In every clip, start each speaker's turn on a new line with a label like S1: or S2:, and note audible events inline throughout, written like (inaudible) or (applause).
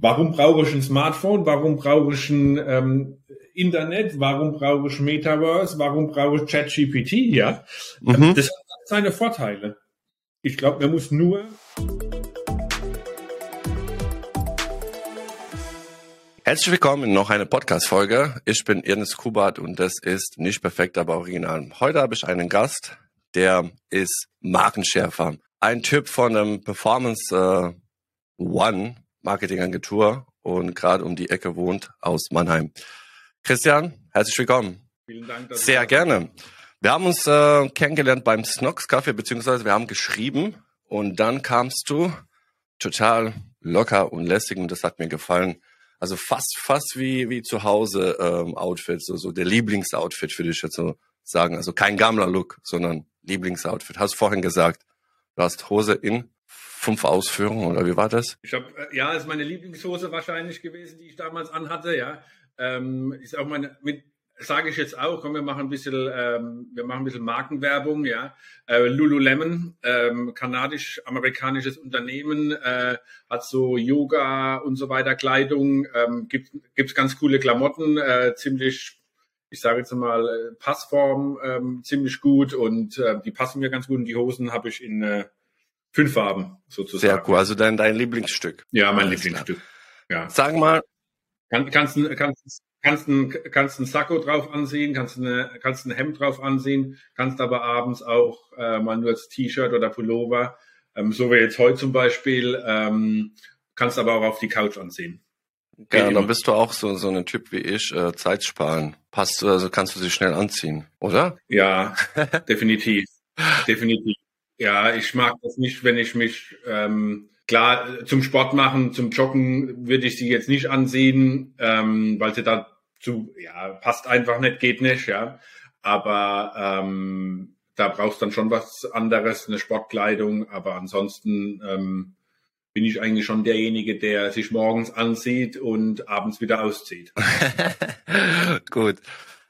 S1: Warum brauche ich ein Smartphone? Warum brauche ich ein ähm, Internet? Warum brauche ich Metaverse? Warum brauche ich ChatGPT? Ja, mhm. das hat seine Vorteile. Ich glaube, man muss nur
S2: Herzlich willkommen in noch eine Podcast-Folge. Ich bin Ernest Kubat und das ist nicht perfekt, aber original. Heute habe ich einen Gast, der ist Markenschärfer. Ein Typ von einem Performance äh, One Marketingagentur und gerade um die Ecke wohnt aus Mannheim. Christian, herzlich willkommen. Vielen Dank. Sehr gerne. Wir haben uns äh, kennengelernt beim Snox Kaffee, beziehungsweise wir haben geschrieben und dann kamst du total locker und lässig und das hat mir gefallen. Also fast, fast wie, wie zu Hause ähm, Outfit, so, so der Lieblingsoutfit würde ich jetzt so sagen. Also kein Gammler-Look, sondern Lieblingsoutfit. Hast vorhin gesagt, du hast Hose in fünf Ausführungen oder wie war das?
S1: Ich habe äh, ja, ist meine Lieblingshose wahrscheinlich gewesen, die ich damals anhatte. Ja, ähm, ist auch meine mit sage ich jetzt auch, komm, wir machen ein bisschen, ähm, wir machen ein bisschen Markenwerbung, ja. Äh, Lululemon, ähm, kanadisch-amerikanisches Unternehmen, äh, hat so Yoga und so weiter Kleidung, ähm, gibt gibt's ganz coole Klamotten, äh, ziemlich, ich sage jetzt mal äh, Passform ähm, ziemlich gut und äh, die passen mir ganz gut und die Hosen habe ich in äh, Fünf Farben sozusagen.
S2: Sehr cool. Also dein, dein Lieblingsstück.
S1: Ja, mein Alles Lieblingsstück.
S2: Klar. Ja. Sag mal.
S1: Kann, kannst du kannst, kannst ein, kannst ein Sakko drauf ansehen, kannst eine, kannst ein Hemd drauf ansehen, kannst aber abends auch äh, mal nur das T-Shirt oder Pullover, ähm, so wie jetzt heute zum Beispiel, ähm, kannst aber auch auf die Couch ansehen.
S2: Geht ja, dann bist du auch so, so ein Typ wie ich, äh, Zeit sparen. Passt also kannst du sie schnell anziehen, oder?
S1: Ja, (laughs) definitiv. definitiv. Ja, ich mag das nicht, wenn ich mich ähm, klar zum Sport machen, zum Joggen würde ich sie jetzt nicht ansehen, ähm, weil sie dazu ja passt einfach nicht, geht nicht, ja. Aber ähm, da brauchst dann schon was anderes, eine Sportkleidung. Aber ansonsten ähm, bin ich eigentlich schon derjenige, der sich morgens ansieht und abends wieder auszieht. (laughs)
S2: Gut.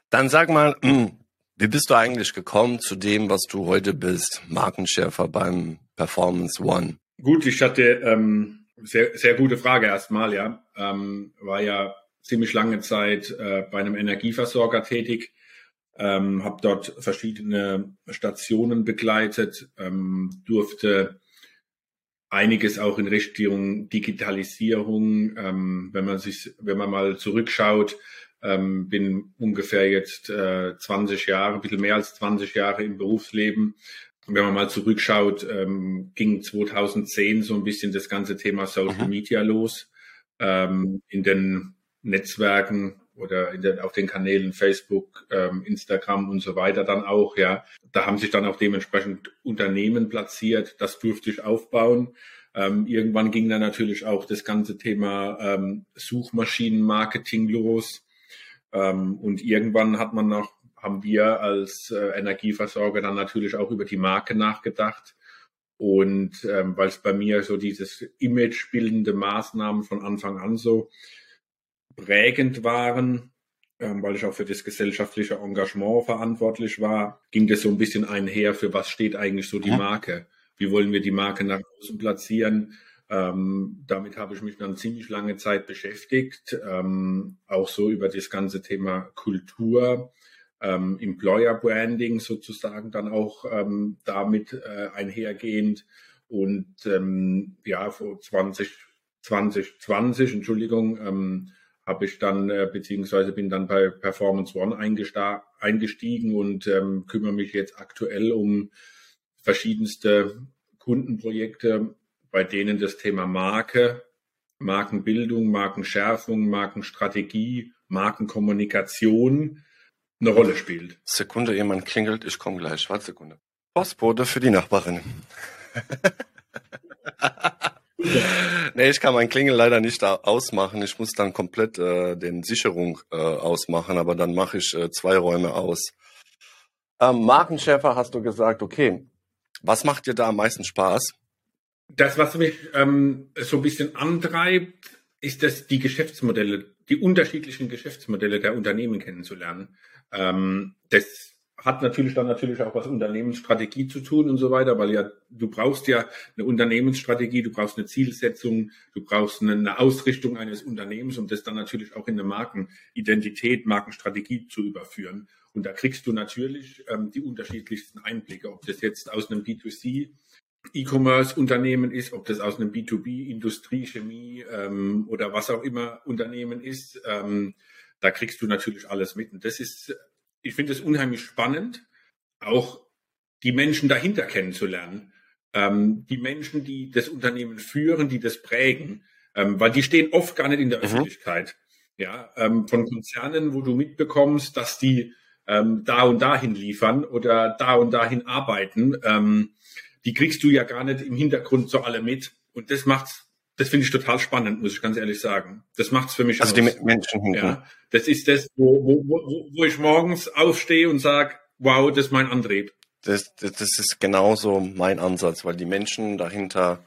S2: Dann sag mal, (clears throat) Wie bist du eigentlich gekommen zu dem, was du heute bist, Markenschärfer beim Performance One?
S1: Gut, ich hatte ähm, sehr, sehr gute Frage erstmal, ja. Ähm, war ja ziemlich lange Zeit äh, bei einem Energieversorger tätig, ähm, habe dort verschiedene Stationen begleitet, ähm, durfte einiges auch in Richtung Digitalisierung, ähm, wenn man sich, wenn man mal zurückschaut, ähm, bin ungefähr jetzt äh, 20 Jahre, ein bisschen mehr als 20 Jahre im Berufsleben. Wenn man mal zurückschaut, ähm, ging 2010 so ein bisschen das ganze Thema Social. Media los. Ähm, in den Netzwerken oder in den, auf den Kanälen Facebook, ähm, Instagram und so weiter dann auch, ja. Da haben sich dann auch dementsprechend Unternehmen platziert. Das durfte ich aufbauen. Ähm, irgendwann ging dann natürlich auch das ganze Thema ähm, Suchmaschinenmarketing los. Ähm, und irgendwann hat man noch, haben wir als äh, Energieversorger dann natürlich auch über die Marke nachgedacht. Und ähm, weil es bei mir so dieses imagebildende Maßnahmen von Anfang an so prägend waren, ähm, weil ich auch für das gesellschaftliche Engagement verantwortlich war, ging das so ein bisschen einher, für was steht eigentlich so die Marke? Wie wollen wir die Marke nach außen platzieren? Ähm, damit habe ich mich dann ziemlich lange Zeit beschäftigt, ähm, auch so über das ganze Thema Kultur, ähm, Employer Branding sozusagen dann auch ähm, damit äh, einhergehend. Und ähm, ja, vor 20, 2020, Entschuldigung, ähm, habe ich dann, äh, beziehungsweise bin dann bei Performance One eingestiegen und kümmere mich jetzt aktuell um verschiedenste Kundenprojekte bei denen das Thema Marke, Markenbildung, Markenschärfung, Markenstrategie, Markenkommunikation eine Rolle spielt.
S2: Sekunde, jemand klingelt, ich komme gleich. Warte Sekunde. Postbote für die Nachbarin. (laughs) nee, ich kann mein Klingel leider nicht ausmachen. Ich muss dann komplett äh, den Sicherung äh, ausmachen, aber dann mache ich äh, zwei Räume aus. Ähm, Markenschärfer hast du gesagt, okay. Was macht dir da am meisten Spaß?
S1: Das, was mich ähm, so ein bisschen antreibt, ist das die Geschäftsmodelle, die unterschiedlichen Geschäftsmodelle der Unternehmen kennenzulernen. Ähm, das hat natürlich dann natürlich auch was Unternehmensstrategie zu tun und so weiter, weil ja, du brauchst ja eine Unternehmensstrategie, du brauchst eine Zielsetzung, du brauchst eine, Ausrichtung eines Unternehmens, um das dann natürlich auch in eine Markenidentität, Markenstrategie zu überführen. Und da kriegst du natürlich ähm, die unterschiedlichsten Einblicke, ob das jetzt aus einem B2C E-Commerce-Unternehmen ist, ob das aus einem B2B, Industrie, Chemie ähm, oder was auch immer Unternehmen ist. Ähm, da kriegst du natürlich alles mit. Und das ist ich finde es unheimlich spannend, auch die Menschen dahinter kennenzulernen. Ähm, die Menschen, die das Unternehmen führen, die das prägen, ähm, weil die stehen oft gar nicht in der mhm. Öffentlichkeit. Ja, ähm, von Konzernen, wo du mitbekommst, dass die ähm, da und dahin liefern oder da und dahin arbeiten, ähm, die kriegst du ja gar nicht im Hintergrund so alle mit. Und das macht's das finde ich total spannend, muss ich ganz ehrlich sagen. Das macht's für mich
S2: also aus. die Menschen hinten. Ja,
S1: das ist das, wo, wo, wo, wo ich morgens aufstehe und sage, wow, das ist mein Antrieb.
S2: Das, das, das ist genauso mein Ansatz, weil die Menschen dahinter,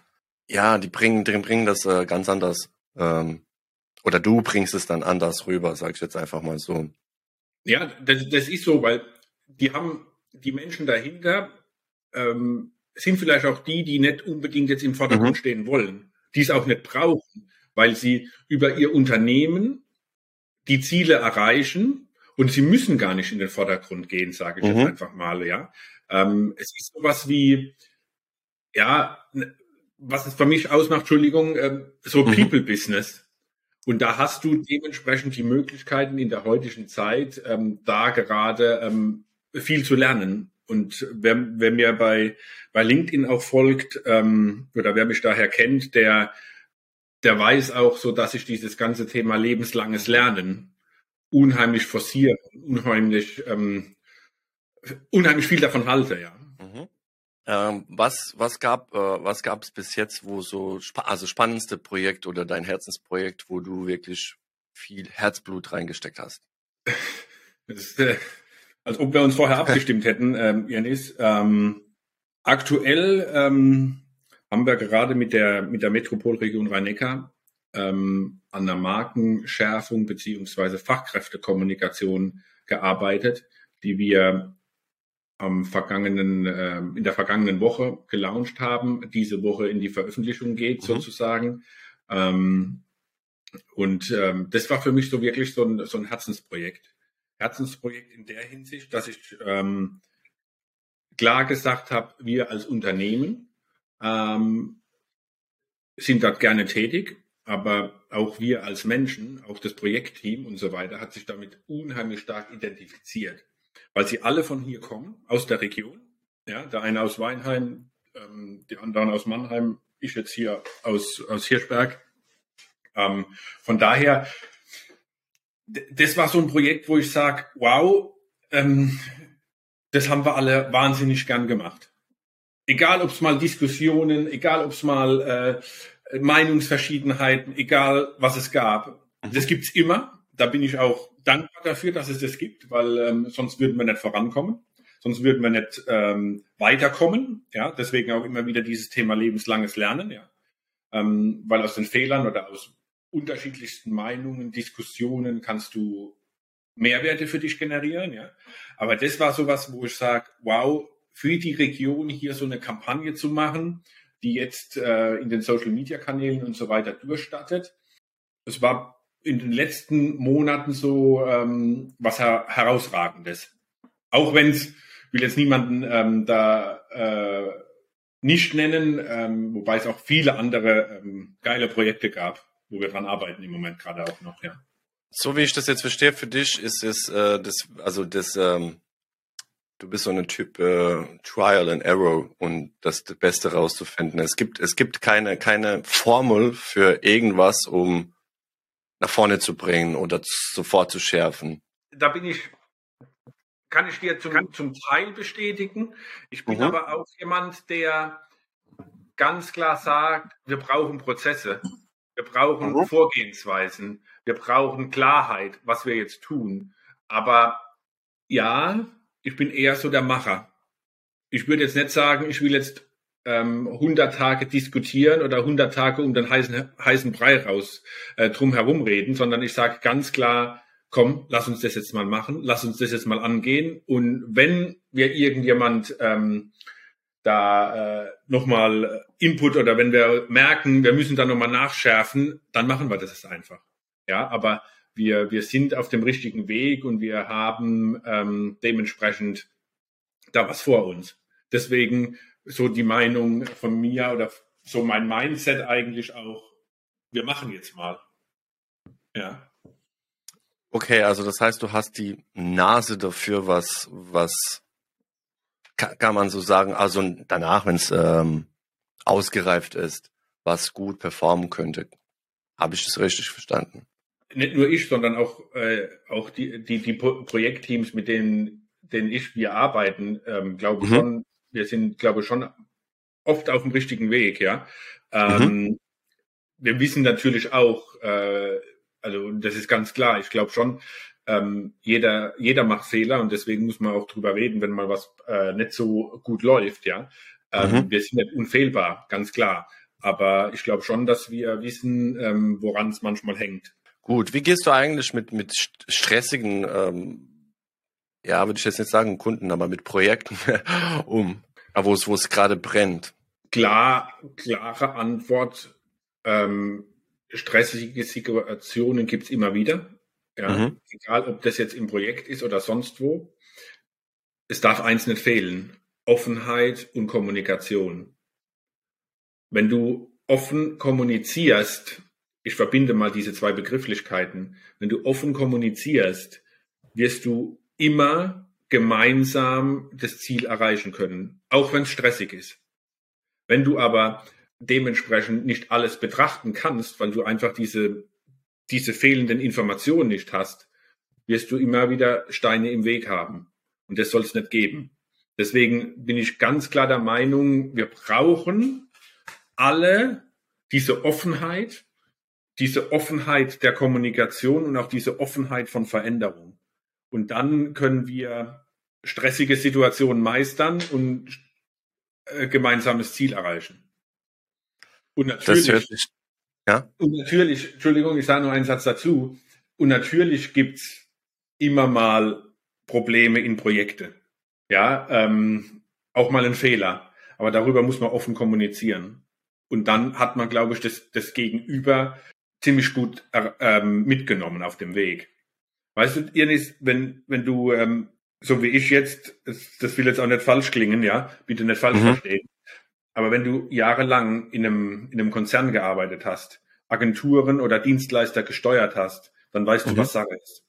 S2: ja, die bringen, die bringen das äh, ganz anders. Ähm, oder du bringst es dann anders rüber, sag ich jetzt einfach mal so.
S1: Ja, das, das ist so, weil die haben die Menschen dahinter ähm, sind vielleicht auch die, die nicht unbedingt jetzt im Vordergrund mhm. stehen wollen die es auch nicht brauchen, weil sie über ihr Unternehmen die Ziele erreichen und sie müssen gar nicht in den Vordergrund gehen, sage ich mhm. jetzt einfach mal, ja. Ähm, es ist sowas wie, ja, was es für mich ausmacht, Entschuldigung, ähm, so mhm. People-Business. Und da hast du dementsprechend die Möglichkeiten in der heutigen Zeit, ähm, da gerade ähm, viel zu lernen. Und wer, wer mir bei, bei LinkedIn auch folgt ähm, oder wer mich daher kennt, der, der weiß auch so, dass ich dieses ganze Thema lebenslanges Lernen unheimlich forciere, unheimlich, ähm, unheimlich viel davon halte, ja.
S2: Mhm. Ähm, was was gab äh, was gab es bis jetzt, wo so also spannendste Projekt oder dein Herzensprojekt, wo du wirklich viel Herzblut reingesteckt hast? (laughs)
S1: Das ist, äh, als ob wir uns vorher (laughs) abgestimmt hätten, ähm, Janis. Ähm, aktuell ähm, haben wir gerade mit der, mit der Metropolregion Rhein-Neckar ähm, an der Markenschärfung beziehungsweise Fachkräftekommunikation gearbeitet, die wir am vergangenen, äh, in der vergangenen Woche gelauncht haben, diese Woche in die Veröffentlichung geht mhm. sozusagen. Ähm, und ähm, das war für mich so wirklich so ein, so ein Herzensprojekt. Herzensprojekt in der Hinsicht, dass ich ähm, klar gesagt habe, wir als Unternehmen ähm, sind dort gerne tätig, aber auch wir als Menschen, auch das Projektteam und so weiter, hat sich damit unheimlich stark identifiziert, weil sie alle von hier kommen, aus der Region. Ja, der eine aus Weinheim, ähm, die anderen aus Mannheim, ich jetzt hier aus, aus Hirschberg. Ähm, von daher das war so ein Projekt, wo ich sage, wow, ähm, das haben wir alle wahnsinnig gern gemacht. Egal, ob es mal Diskussionen, egal, ob es mal äh, Meinungsverschiedenheiten, egal, was es gab. Mhm. Das gibt's immer. Da bin ich auch dankbar dafür, dass es das gibt, weil ähm, sonst würden wir nicht vorankommen. Sonst würden wir nicht ähm, weiterkommen. Ja, deswegen auch immer wieder dieses Thema lebenslanges Lernen. Ja, ähm, weil aus den Fehlern oder aus unterschiedlichsten Meinungen, Diskussionen kannst du Mehrwerte für dich generieren, ja. Aber das war sowas, wo ich sage, wow, für die Region hier so eine Kampagne zu machen, die jetzt äh, in den Social Media Kanälen und so weiter durchstattet. Es war in den letzten Monaten so ähm, was her herausragendes. Auch wenn es, will jetzt niemanden ähm, da äh, nicht nennen, ähm, wobei es auch viele andere ähm, geile Projekte gab wo wir dran arbeiten im Moment gerade auch noch, ja.
S2: So wie ich das jetzt verstehe, für dich ist es äh, das, also das, ähm, du bist so ein Typ äh, Trial and Error und das Beste rauszufinden. Es gibt, es gibt keine, keine Formel für irgendwas, um nach vorne zu bringen oder sofort zu schärfen.
S1: Da bin ich, kann ich dir zum, zum Teil bestätigen. Ich bin mhm. aber auch jemand, der ganz klar sagt, wir brauchen Prozesse. Wir brauchen mhm. Vorgehensweisen. Wir brauchen Klarheit, was wir jetzt tun. Aber ja, ich bin eher so der Macher. Ich würde jetzt nicht sagen, ich will jetzt ähm, 100 Tage diskutieren oder 100 Tage um den heißen, heißen Brei raus äh, drum herum reden, sondern ich sage ganz klar, komm, lass uns das jetzt mal machen, lass uns das jetzt mal angehen. Und wenn wir irgendjemand ähm, da äh, nochmal Input oder wenn wir merken, wir müssen da nochmal nachschärfen, dann machen wir das einfach. Ja, aber wir, wir sind auf dem richtigen Weg und wir haben ähm, dementsprechend da was vor uns. Deswegen so die Meinung von mir oder so mein Mindset eigentlich auch, wir machen jetzt mal. Ja.
S2: Okay, also das heißt, du hast die Nase dafür, was, was kann, kann man so sagen, also danach, wenn es ähm, ausgereift ist, was gut performen könnte. Habe ich das richtig verstanden?
S1: Nicht nur ich, sondern auch, äh, auch die, die, die Projektteams, mit denen, denen ich, wir arbeiten, ähm, glaube mhm. schon, wir sind, glaube ich, schon oft auf dem richtigen Weg, ja. Ähm, mhm. Wir wissen natürlich auch, äh, also das ist ganz klar, ich glaube schon, ähm, jeder, jeder macht Fehler und deswegen muss man auch drüber reden, wenn mal was äh, nicht so gut läuft, ja. Ähm, mhm. Wir sind nicht unfehlbar, ganz klar. Aber ich glaube schon, dass wir wissen, ähm, woran es manchmal hängt.
S2: Gut, wie gehst du eigentlich mit, mit stressigen, ähm, ja, würde ich jetzt nicht sagen Kunden, aber mit Projekten (laughs) um, wo es, wo es gerade brennt?
S1: Klar, klare Antwort. Ähm, stressige Situationen gibt's immer wieder. Ja, mhm. egal ob das jetzt im Projekt ist oder sonst wo. Es darf eins nicht fehlen. Offenheit und Kommunikation. Wenn du offen kommunizierst, ich verbinde mal diese zwei Begrifflichkeiten, wenn du offen kommunizierst, wirst du immer gemeinsam das Ziel erreichen können, auch wenn es stressig ist. Wenn du aber dementsprechend nicht alles betrachten kannst, weil du einfach diese diese fehlenden Informationen nicht hast, wirst du immer wieder Steine im Weg haben. Und das soll es nicht geben. Deswegen bin ich ganz klar der Meinung, wir brauchen alle diese Offenheit, diese Offenheit der Kommunikation und auch diese Offenheit von Veränderung. Und dann können wir stressige Situationen meistern und äh, gemeinsames Ziel erreichen. Und natürlich, ja. Und natürlich, Entschuldigung, ich sage nur einen Satz dazu. Und natürlich gibt's immer mal Probleme in Projekte. Ja, ähm, auch mal ein Fehler. Aber darüber muss man offen kommunizieren. Und dann hat man, glaube ich, das, das Gegenüber ziemlich gut äh, ähm, mitgenommen auf dem Weg. Weißt du, Irnis, wenn, wenn du, ähm, so wie ich jetzt, das, das will jetzt auch nicht falsch klingen, ja, bitte nicht falsch mhm. verstehen, aber wenn du jahrelang in einem, in einem Konzern gearbeitet hast, Agenturen oder Dienstleister gesteuert hast, dann weißt mhm. du, was Sache ist.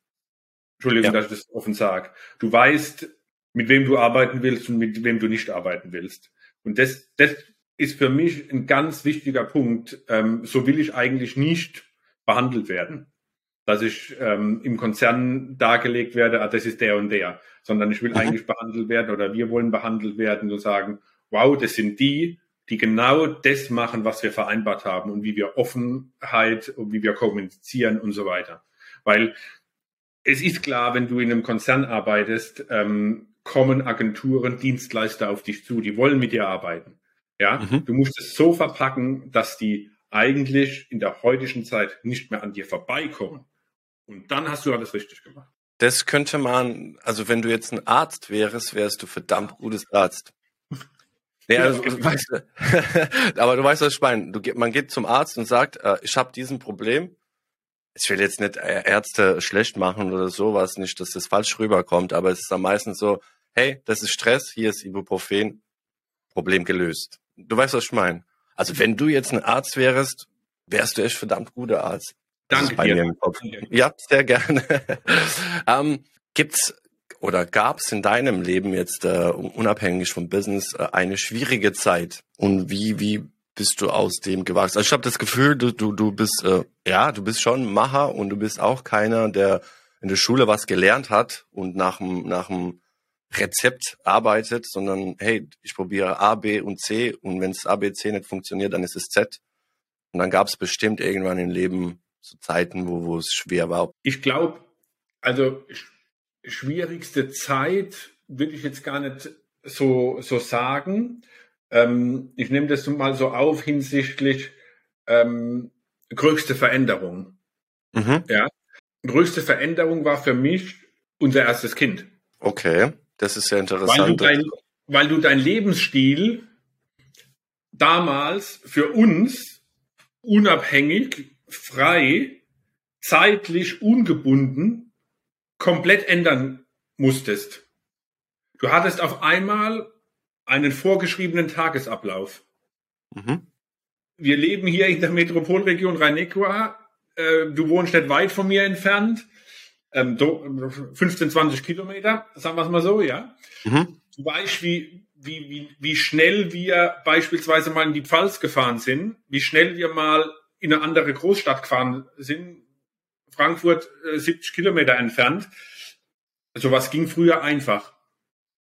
S1: Entschuldigung, ja. dass ich das offen sage. Du weißt, mit wem du arbeiten willst und mit wem du nicht arbeiten willst. Und das, das ist für mich ein ganz wichtiger Punkt. Ähm, so will ich eigentlich nicht behandelt werden. Dass ich ähm, im Konzern dargelegt werde, ah, das ist der und der, sondern ich will mhm. eigentlich behandelt werden oder wir wollen behandelt werden und sagen, wow, das sind die, die genau das machen, was wir vereinbart haben und wie wir Offenheit und wie wir kommunizieren und so weiter. Weil es ist klar, wenn du in einem Konzern arbeitest, ähm, kommen Agenturen, Dienstleister auf dich zu, die wollen mit dir arbeiten. Ja, mhm. du musst es so verpacken, dass die eigentlich in der heutigen Zeit nicht mehr an dir vorbeikommen. Und dann hast du alles richtig gemacht.
S2: Das könnte man, also wenn du jetzt ein Arzt wärst, wärst du verdammt gutes Arzt. Ja, also, (laughs) weißt du, aber du weißt, was ich meine. Du, man geht zum Arzt und sagt, äh, ich habe diesen Problem. Ich will jetzt nicht äh, Ärzte schlecht machen oder sowas, nicht, dass das falsch rüberkommt, aber es ist am meisten so, hey, das ist Stress, hier ist Ibuprofen, Problem gelöst. Du weißt, was ich meine. Also wenn du jetzt ein Arzt wärst, wärst du echt verdammt guter Arzt.
S1: Danke dir.
S2: Ja, sehr gerne. (laughs) ähm, gibt's oder gab es in deinem Leben jetzt äh, unabhängig vom Business äh, eine schwierige Zeit und wie wie bist du aus dem gewachsen? Also ich habe das Gefühl, du du du bist äh, ja du bist schon Macher und du bist auch keiner, der in der Schule was gelernt hat und nach dem nach dem Rezept arbeitet, sondern hey, ich probiere A, B und C und wenn es A, B, C nicht funktioniert, dann ist es Z. Und dann gab es bestimmt irgendwann im Leben so Zeiten, wo, wo es schwer war.
S1: Ich glaube, also ich schwierigste Zeit würde ich jetzt gar nicht so, so sagen. Ähm, ich nehme das mal so auf hinsichtlich ähm, größte Veränderung. Mhm. Ja. größte Veränderung war für mich unser erstes Kind.
S2: Okay, das ist sehr interessant.
S1: Weil du dein, weil du dein Lebensstil damals für uns unabhängig, frei, zeitlich ungebunden komplett ändern musstest. Du hattest auf einmal einen vorgeschriebenen Tagesablauf. Mhm. Wir leben hier in der Metropolregion Rhein-Neckar. Äh, du wohnst nicht weit von mir entfernt. 15, ähm, 20 Kilometer, sagen wir es mal so, ja. Mhm. Du weißt, wie, wie, wie, wie schnell wir beispielsweise mal in die Pfalz gefahren sind, wie schnell wir mal in eine andere Großstadt gefahren sind, Frankfurt 70 äh, Kilometer entfernt. Sowas ging früher einfach.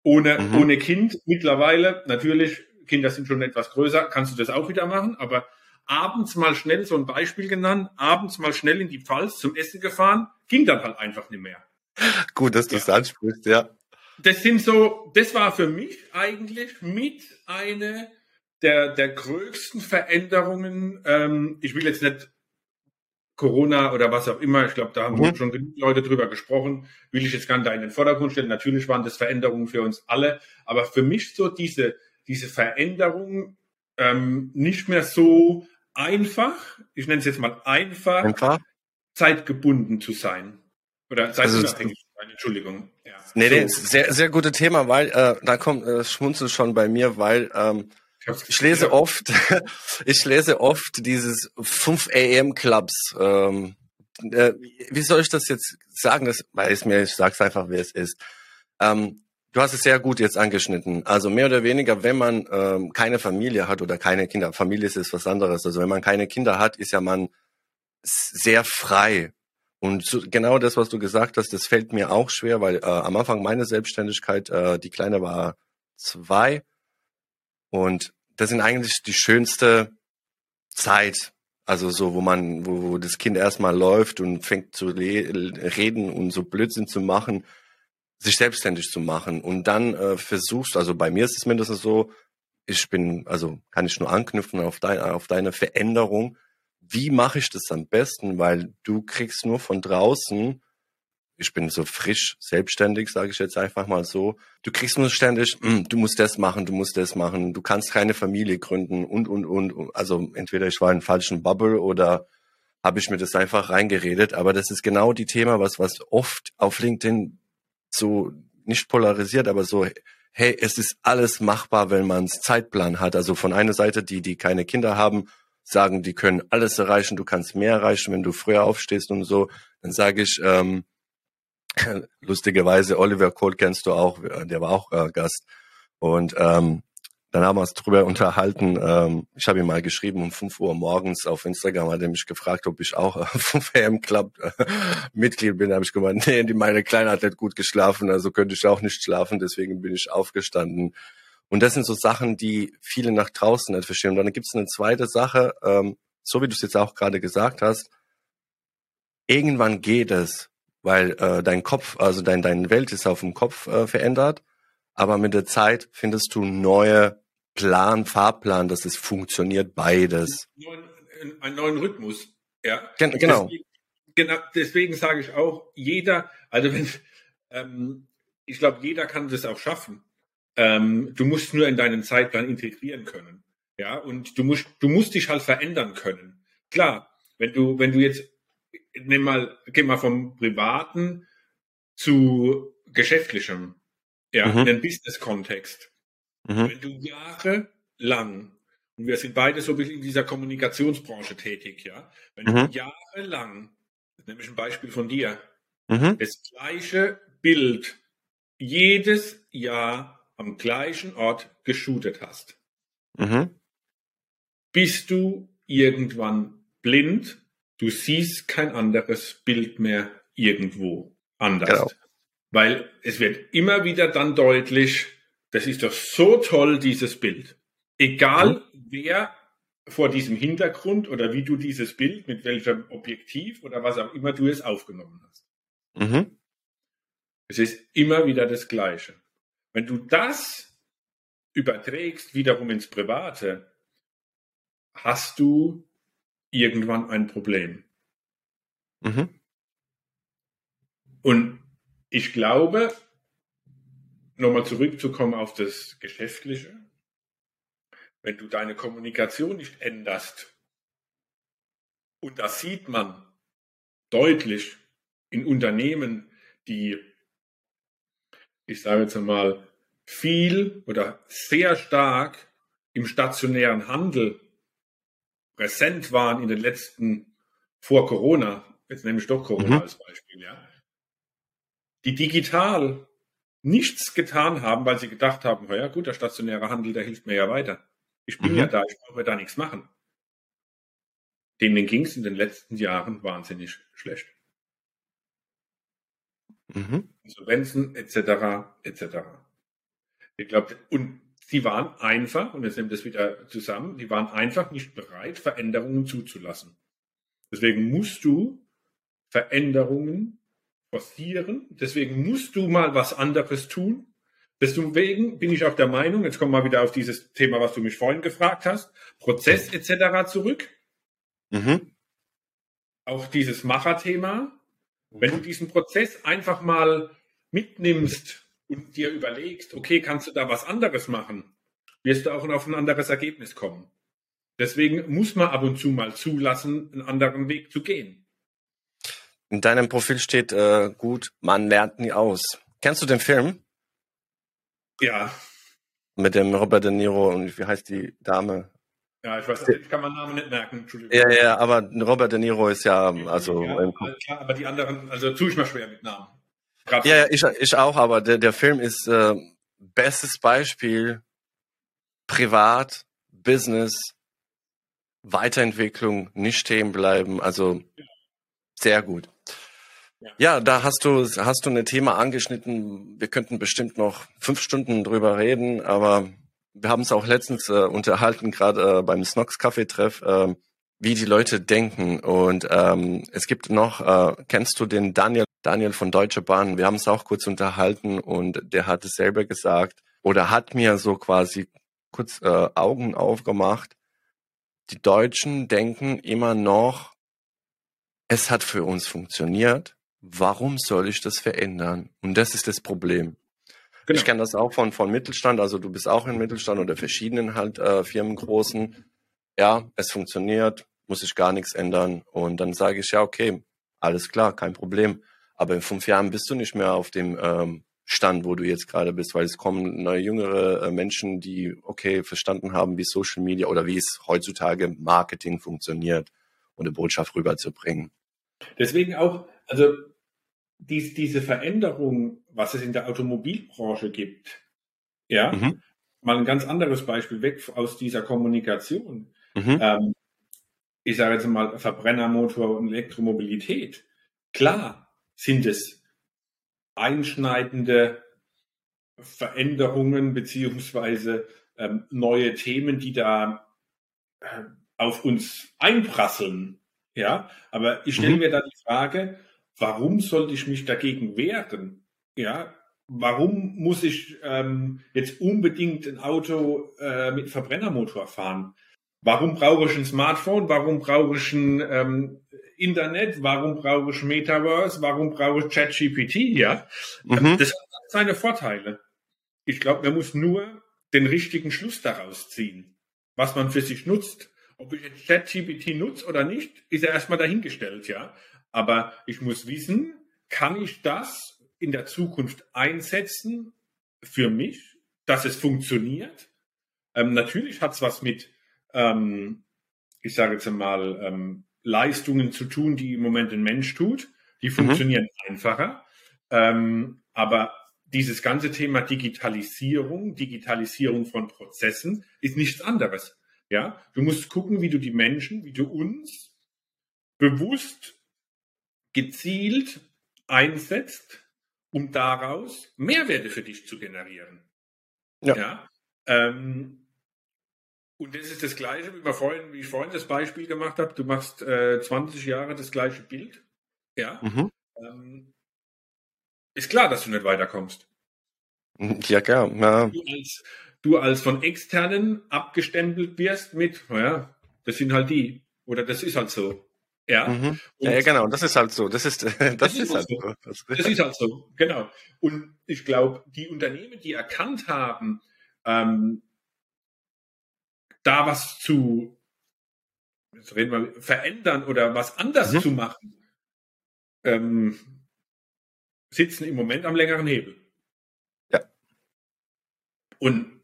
S1: Ohne, mhm. ohne Kind. Mittlerweile, natürlich, Kinder sind schon etwas größer, kannst du das auch wieder machen, aber abends mal schnell, so ein Beispiel genannt, abends mal schnell in die Pfalz zum Essen gefahren, ging dann halt einfach nicht mehr.
S2: Gut, dass du es ja. ansprichst, ja.
S1: Das sind so, das war für mich eigentlich mit eine der, der größten Veränderungen. Ähm, ich will jetzt nicht Corona oder was auch immer, ich glaube, da haben mhm. schon genug Leute drüber gesprochen, will ich jetzt gar nicht da in den Vordergrund stellen. Natürlich waren das Veränderungen für uns alle, aber für mich so diese, diese Veränderung ähm, nicht mehr so einfach, ich nenne es jetzt mal einfach, einfach? zeitgebunden zu sein. Oder zeitunabhängig also, zu sein, Entschuldigung.
S2: Ja. Nee, so. nee, sehr, sehr gutes Thema, weil äh, da kommt äh, Schmunzel schon bei mir, weil ähm, ich lese oft, (laughs) ich lese oft dieses 5 AM Clubs. Ähm, äh, wie soll ich das jetzt sagen? Das weiß mir, ich sag's einfach, wie es ist. Ähm, du hast es sehr gut jetzt angeschnitten. Also mehr oder weniger, wenn man ähm, keine Familie hat oder keine Kinder, Familie ist was anderes. Also wenn man keine Kinder hat, ist ja man sehr frei. Und so, genau das, was du gesagt hast, das fällt mir auch schwer, weil äh, am Anfang meine Selbstständigkeit, äh, die Kleine war zwei und das sind eigentlich die schönste Zeit, also so, wo man, wo, wo das Kind erstmal läuft und fängt zu reden und so Blödsinn zu machen, sich selbstständig zu machen. Und dann äh, versuchst, also bei mir ist es mindestens so, ich bin, also kann ich nur anknüpfen auf, dein, auf deine Veränderung. Wie mache ich das am besten? Weil du kriegst nur von draußen ich bin so frisch selbstständig, sage ich jetzt einfach mal so. Du kriegst nur ständig, mm, du musst das machen, du musst das machen, du kannst keine Familie gründen und und und. Also entweder ich war in falschen Bubble oder habe ich mir das einfach reingeredet. Aber das ist genau die Thema, was was oft auf LinkedIn so nicht polarisiert, aber so hey, es ist alles machbar, wenn man Zeitplan hat. Also von einer Seite, die, die keine Kinder haben, sagen, die können alles erreichen, du kannst mehr erreichen, wenn du früher aufstehst und so. Dann sage ich, ähm, (clears throat) lustigerweise Oliver Cole kennst du auch, der war auch äh, Gast. Und ähm, dann haben wir uns drüber unterhalten. Ähm, ich habe ihm mal geschrieben um 5 Uhr morgens auf Instagram, hat er mich gefragt, ob ich auch äh, (laughs) vom FM Club äh, Mitglied bin. Da habe ich gemeint, nee, die meine Kleine hat nicht gut geschlafen, also könnte ich auch nicht schlafen, deswegen bin ich aufgestanden. Und das sind so Sachen, die viele nach draußen nicht verstehen. Und dann gibt es eine zweite Sache, ähm, so wie du es jetzt auch gerade gesagt hast, irgendwann geht es weil äh, dein Kopf, also dein, deine Welt ist auf dem Kopf äh, verändert, aber mit der Zeit findest du neue Plan, Fahrplan, dass es funktioniert beides.
S1: Neuen, einen neuen Rhythmus, ja.
S2: Gen genau.
S1: Deswegen, genau. Deswegen sage ich auch, jeder, also wenn, ähm, ich glaube, jeder kann das auch schaffen. Ähm, du musst nur in deinen Zeitplan integrieren können, ja, und du musst, du musst dich halt verändern können. Klar, wenn du, wenn du jetzt nimm mal, geh mal vom Privaten zu geschäftlichem, ja, mhm. in den Business-Kontext. Mhm. Wenn du jahrelang, und wir sind beide so ein bisschen in dieser Kommunikationsbranche tätig, ja, wenn mhm. du jahrelang, nämlich ein Beispiel von dir, mhm. das gleiche Bild jedes Jahr am gleichen Ort geshootet hast, mhm. bist du irgendwann blind Du siehst kein anderes Bild mehr irgendwo anders. Genau. Weil es wird immer wieder dann deutlich, das ist doch so toll, dieses Bild. Egal mhm. wer vor diesem Hintergrund oder wie du dieses Bild, mit welchem Objektiv oder was auch immer du es aufgenommen hast. Mhm. Es ist immer wieder das Gleiche. Wenn du das überträgst wiederum ins Private, hast du irgendwann ein Problem. Mhm. Und ich glaube, nochmal zurückzukommen auf das Geschäftliche, wenn du deine Kommunikation nicht änderst, und das sieht man deutlich in Unternehmen, die, ich sage jetzt einmal, viel oder sehr stark im stationären Handel präsent waren in den letzten vor Corona, jetzt nehme ich doch Corona mhm. als Beispiel, ja, die digital nichts getan haben, weil sie gedacht haben, ja gut, der stationäre Handel, der hilft mir ja weiter. Ich bin mhm. ja da, ich brauche da nichts machen. Denen ging es in den letzten Jahren wahnsinnig schlecht. Mhm. Insolvenzen etc. etc. Ich glaube, und sie waren einfach, und jetzt nimmt das wieder zusammen, die waren einfach nicht bereit, Veränderungen zuzulassen. Deswegen musst du Veränderungen forcieren. Deswegen musst du mal was anderes tun. Deswegen bin ich auch der Meinung, jetzt kommen wir wieder auf dieses Thema, was du mich vorhin gefragt hast, Prozess etc. zurück. Mhm. Auch dieses Macherthema. Wenn du diesen Prozess einfach mal mitnimmst und dir überlegst, okay, kannst du da was anderes machen, wirst du auch auf ein anderes Ergebnis kommen. Deswegen muss man ab und zu mal zulassen, einen anderen Weg zu gehen.
S2: In deinem Profil steht äh, gut, man lernt nie aus. Kennst du den Film?
S1: Ja.
S2: Mit dem Robert De Niro und wie heißt die Dame?
S1: Ja, ich weiß, ich kann meinen Namen nicht merken, Entschuldigung.
S2: Ja, ja, aber Robert De Niro ist ja, also. Ja,
S1: aber die anderen, also tue ich mal schwer mit Namen.
S2: Grad ja, ich, ich auch, aber der, der Film ist äh, bestes Beispiel privat, Business, Weiterentwicklung, nicht stehen bleiben, also sehr gut. Ja. ja, da hast du, hast du ein Thema angeschnitten. Wir könnten bestimmt noch fünf Stunden drüber reden, aber wir haben es auch letztens äh, unterhalten, gerade äh, beim Snox Kaffeetreff, äh, wie die Leute denken. Und ähm, es gibt noch, äh, kennst du den Daniel, Daniel von Deutsche Bahn? Wir haben es auch kurz unterhalten und der hat es selber gesagt oder hat mir so quasi kurz äh, Augen aufgemacht. Die Deutschen denken immer noch, es hat für uns funktioniert. Warum soll ich das verändern? Und das ist das Problem. Genau. Ich kenne das auch von, von Mittelstand, also du bist auch in Mittelstand oder verschiedenen halt äh, Firmengroßen. Ja, es funktioniert, muss ich gar nichts ändern. Und dann sage ich, ja, okay, alles klar, kein Problem. Aber in fünf Jahren bist du nicht mehr auf dem ähm, Stand, wo du jetzt gerade bist, weil es kommen neue jüngere äh, Menschen, die okay verstanden haben, wie Social Media oder wie es heutzutage Marketing funktioniert und eine Botschaft rüberzubringen.
S1: Deswegen auch, also dies, diese Veränderung, was es in der Automobilbranche gibt, ja, mhm. mal ein ganz anderes Beispiel weg aus dieser Kommunikation. Mhm. Ähm, ich sage jetzt mal Verbrennermotor und Elektromobilität. Klar sind es einschneidende Veränderungen beziehungsweise ähm, neue Themen, die da äh, auf uns einprasseln. Ja, aber ich stelle mhm. mir da die Frage, warum sollte ich mich dagegen wehren? Ja, warum muss ich ähm, jetzt unbedingt ein Auto äh, mit Verbrennermotor fahren? Warum brauche ich ein Smartphone? Warum brauche ich ein ähm, Internet? Warum brauche ich Metaverse? Warum brauche ich ChatGPT? Ja, mhm. das hat seine Vorteile. Ich glaube, man muss nur den richtigen Schluss daraus ziehen, was man für sich nutzt. Ob ich jetzt ChatGPT nutze oder nicht, ist ja erstmal dahingestellt, ja. Aber ich muss wissen, kann ich das in der Zukunft einsetzen für mich, dass es funktioniert? Ähm, natürlich hat es was mit, ähm, ich sage jetzt mal, ähm, Leistungen zu tun, die im Moment ein Mensch tut. Die mhm. funktionieren mhm. einfacher. Ähm, aber dieses ganze Thema Digitalisierung, Digitalisierung von Prozessen ist nichts anderes. Ja, du musst gucken, wie du die Menschen, wie du uns bewusst gezielt einsetzt, um daraus Mehrwerte für dich zu generieren. Ja. ja? Ähm, und das ist das Gleiche, wie, wir vorhin, wie ich vorhin das Beispiel gemacht habe. Du machst äh, 20 Jahre das gleiche Bild. Ja. Mhm. Ähm, ist klar, dass du nicht weiterkommst.
S2: Ja, klar. Ja.
S1: Du, als, du als von externen abgestempelt wirst mit, naja, das sind halt die. Oder das ist halt so. Ja,
S2: mhm. ja, ja, genau. Das ist halt so. Das ist, (laughs) das, das ist, ist halt so.
S1: so. Das ist halt so, genau. Und ich glaube, die Unternehmen, die erkannt haben, ähm, da was zu jetzt reden wir, verändern oder was anders mhm. zu machen, ähm, sitzen im Moment am längeren Hebel.
S2: Ja.
S1: Und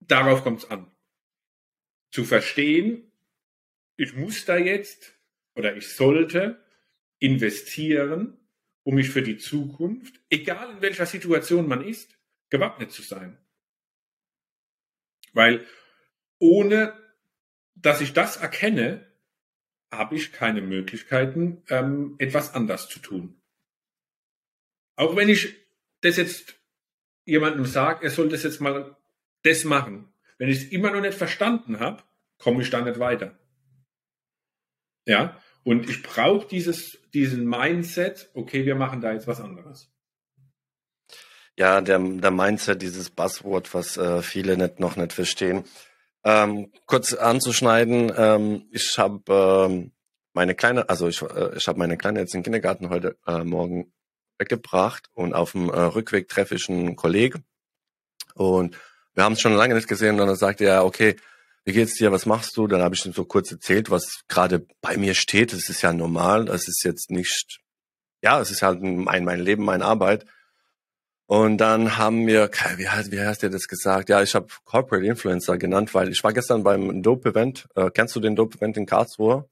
S1: darauf kommt es an. Zu verstehen, ich muss da jetzt oder ich sollte investieren, um mich für die Zukunft, egal in welcher Situation man ist, gewappnet zu sein. Weil ohne dass ich das erkenne, habe ich keine Möglichkeiten, ähm, etwas anders zu tun. Auch wenn ich das jetzt jemandem sage, er soll das jetzt mal das machen. Wenn ich es immer noch nicht verstanden habe, komme ich da nicht weiter. Ja, und ich brauche dieses, diesen Mindset, okay, wir machen da jetzt was anderes.
S2: Ja, der, der Mindset, dieses Buzzword, was äh, viele nicht, noch nicht verstehen. Ähm, kurz anzuschneiden, ähm, ich habe ähm, meine kleine, also ich, äh, ich habe meine kleine jetzt in den Kindergarten heute äh, Morgen weggebracht und auf dem äh, Rückweg treffe ich einen Kollegen und wir haben es schon lange nicht gesehen und dann sagte er, okay, wie geht's dir, was machst du? Dann habe ich ihm so kurz erzählt, was gerade bei mir steht. Das ist ja normal, das ist jetzt nicht, ja, es ist halt mein, mein Leben, meine Arbeit. Und dann haben wir, wie, heißt, wie hast du das gesagt? Ja, ich habe Corporate Influencer genannt, weil ich war gestern beim Dope-Event. Äh, kennst du den Dope-Event in Karlsruhe?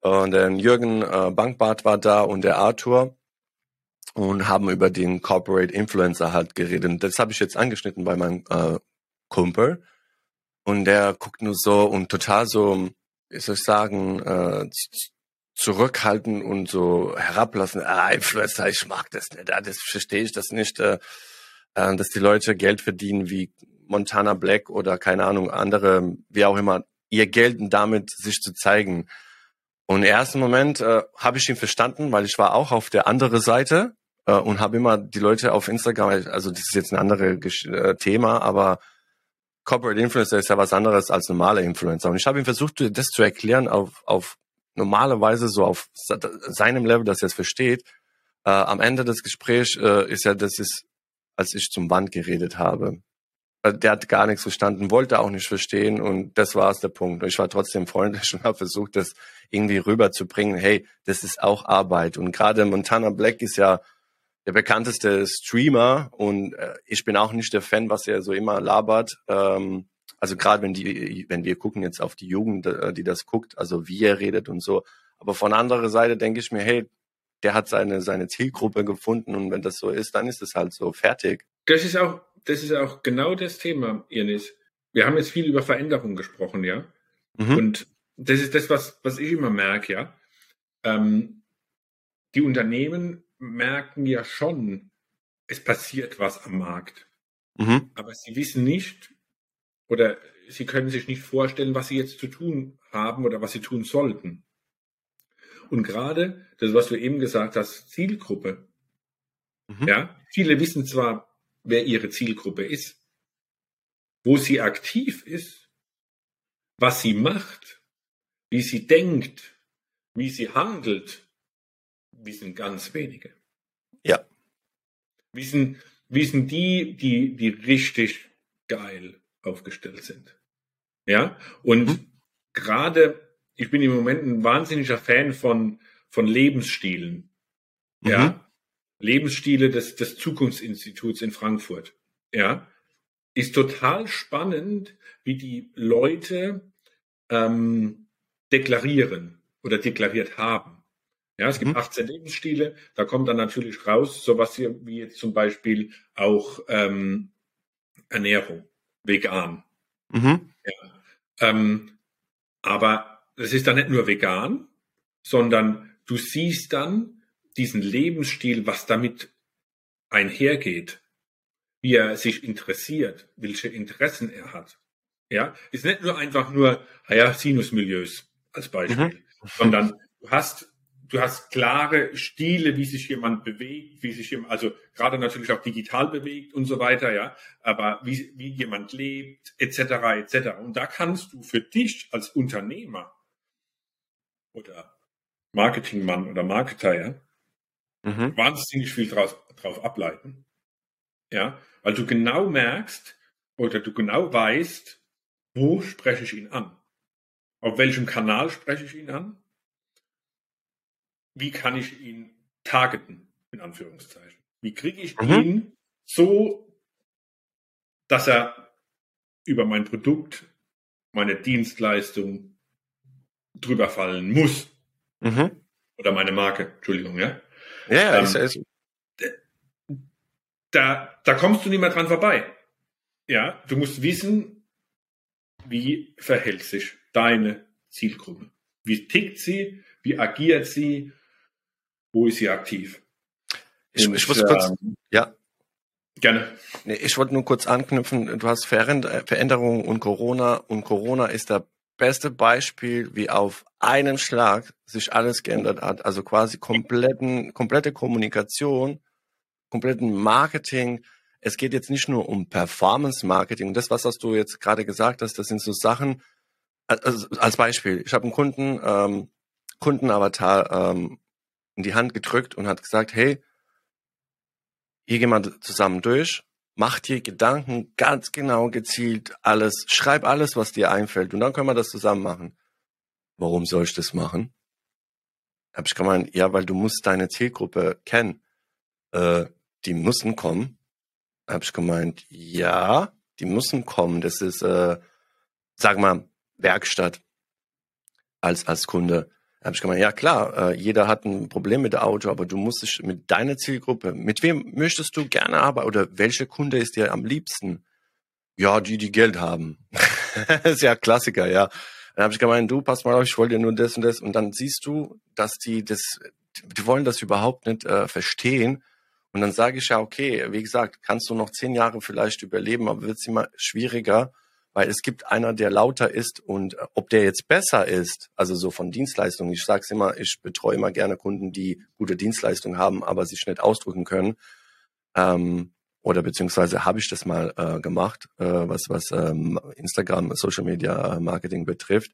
S2: Und der Jürgen äh, Bankbart war da und der Arthur und haben über den Corporate Influencer halt geredet. Das habe ich jetzt angeschnitten bei meinem äh, Kumpel. Und der guckt nur so und total so, wie soll ich sagen, äh, zurückhalten und so herablassen. Ah, Influencer, ich mag das nicht. Ah, das verstehe ich das nicht, äh, äh, dass die Leute Geld verdienen wie Montana Black oder keine Ahnung, andere, wie auch immer, ihr Geld damit sich zu zeigen. Und im ersten Moment äh, habe ich ihn verstanden, weil ich war auch auf der anderen Seite äh, und habe immer die Leute auf Instagram, also das ist jetzt ein anderes äh, Thema, aber Corporate Influencer ist ja was anderes als normale Influencer. Und ich habe ihm versucht, das zu erklären auf, auf normalerweise so auf seinem Level, dass er es versteht. Äh, am Ende des Gesprächs äh, ist ja, das ist, als ich zum Wand geredet habe. Äh, der hat gar nichts verstanden, wollte auch nicht verstehen und das war es der Punkt. Ich war trotzdem freundlich (laughs) und habe versucht, das irgendwie rüberzubringen. Hey, das ist auch Arbeit. Und gerade Montana Black ist ja der bekannteste Streamer und äh, ich bin auch nicht der Fan, was er so immer labert. Ähm, also gerade wenn die, wenn wir gucken jetzt auf die Jugend, äh, die das guckt, also wie er redet und so. Aber von anderer Seite denke ich mir, hey, der hat seine, seine Zielgruppe gefunden und wenn das so ist, dann ist es halt so fertig.
S1: Das ist auch, das ist auch genau das Thema, Irnis. Wir haben jetzt viel über Veränderung gesprochen, ja. Mhm. Und das ist das, was, was ich immer merke, ja. Ähm, die Unternehmen merken ja schon, es passiert was am Markt. Mhm. Aber sie wissen nicht, oder sie können sich nicht vorstellen, was sie jetzt zu tun haben oder was sie tun sollten. Und gerade das, was du eben gesagt hast, Zielgruppe. Mhm. Ja, viele wissen zwar, wer ihre Zielgruppe ist, wo sie aktiv ist, was sie macht, wie sie denkt, wie sie handelt, wissen ganz wenige.
S2: Ja.
S1: Wissen, wissen die, die, die richtig geil aufgestellt sind. Ja, und mhm. gerade, ich bin im Moment ein wahnsinniger Fan von, von Lebensstilen. Mhm. Ja, Lebensstile des, des Zukunftsinstituts in Frankfurt. Ja, ist total spannend, wie die Leute ähm, deklarieren oder deklariert haben. Ja, es gibt mhm. 18 Lebensstile, da kommt dann natürlich raus, sowas wie jetzt zum Beispiel auch ähm, Ernährung vegan. Mhm. Ja. Ähm, aber es ist dann nicht nur vegan, sondern du siehst dann diesen Lebensstil, was damit einhergeht, wie er sich interessiert, welche Interessen er hat. Ja, ist nicht nur einfach nur, naja, Sinusmilieus als Beispiel, mhm. sondern du hast du hast klare Stile, wie sich jemand bewegt, wie sich jemand, also gerade natürlich auch digital bewegt und so weiter, ja, aber wie, wie jemand lebt, etc., etc. Und da kannst du für dich als Unternehmer oder Marketingmann oder Marketer, ja, mhm. wahnsinnig viel draus, drauf ableiten. Ja, weil du genau merkst oder du genau weißt, wo spreche ich ihn an? Auf welchem Kanal spreche ich ihn an? Wie kann ich ihn targeten, in Anführungszeichen? Wie kriege ich mhm. ihn so, dass er über mein Produkt, meine Dienstleistung drüber fallen muss? Mhm. Oder meine Marke, Entschuldigung, ja?
S2: Ja, ähm, ist, ist.
S1: Da, da kommst du nicht mehr dran vorbei. Ja, du musst wissen, wie verhält sich deine Zielgruppe? Wie tickt sie? Wie agiert sie? Wo ist sie aktiv?
S2: Ich, ich muss kurz, ähm, ja.
S1: Gerne.
S2: Nee, ich wollte nur kurz anknüpfen. Du hast Veränderungen und Corona und Corona ist der beste Beispiel, wie auf einem Schlag sich alles geändert hat. Also quasi kompletten, komplette Kommunikation, kompletten Marketing. Es geht jetzt nicht nur um Performance Marketing. Das, was hast du jetzt gerade gesagt hast, das sind so Sachen. Also als Beispiel, ich habe einen Kunden, ähm, Kundenavatar ähm, in die Hand gedrückt und hat gesagt, hey, hier gehen wir zusammen durch mach dir Gedanken ganz genau gezielt alles, schreib alles, was dir einfällt und dann können wir das zusammen machen. Warum soll ich das machen? Hab ich gemeint, ja, weil du musst deine Zielgruppe kennen. Äh, die müssen kommen. Hab ich gemeint, ja, die müssen kommen. Das ist, äh, sag mal, Werkstatt als, als Kunde. Habe ich gemeint, ja klar, äh, jeder hat ein Problem mit dem Auto, aber du musst dich mit deiner Zielgruppe, mit wem möchtest du gerne arbeiten oder welcher Kunde ist dir am liebsten? Ja, die, die Geld haben. das (laughs) ist ja Klassiker, ja. Dann habe ich gemeint, du, pass mal auf, ich wollte dir nur das und das. Und dann siehst du, dass die das, die wollen das überhaupt nicht äh, verstehen. Und dann sage ich ja, okay, wie gesagt, kannst du noch zehn Jahre vielleicht überleben, aber wird es immer schwieriger weil es gibt einer, der lauter ist und äh, ob der jetzt besser ist, also so von Dienstleistungen. Ich sage es immer, ich betreue immer gerne Kunden, die gute Dienstleistungen haben, aber sich nicht ausdrücken können. Ähm, oder beziehungsweise habe ich das mal äh, gemacht, äh, was was ähm, Instagram, Social Media Marketing betrifft.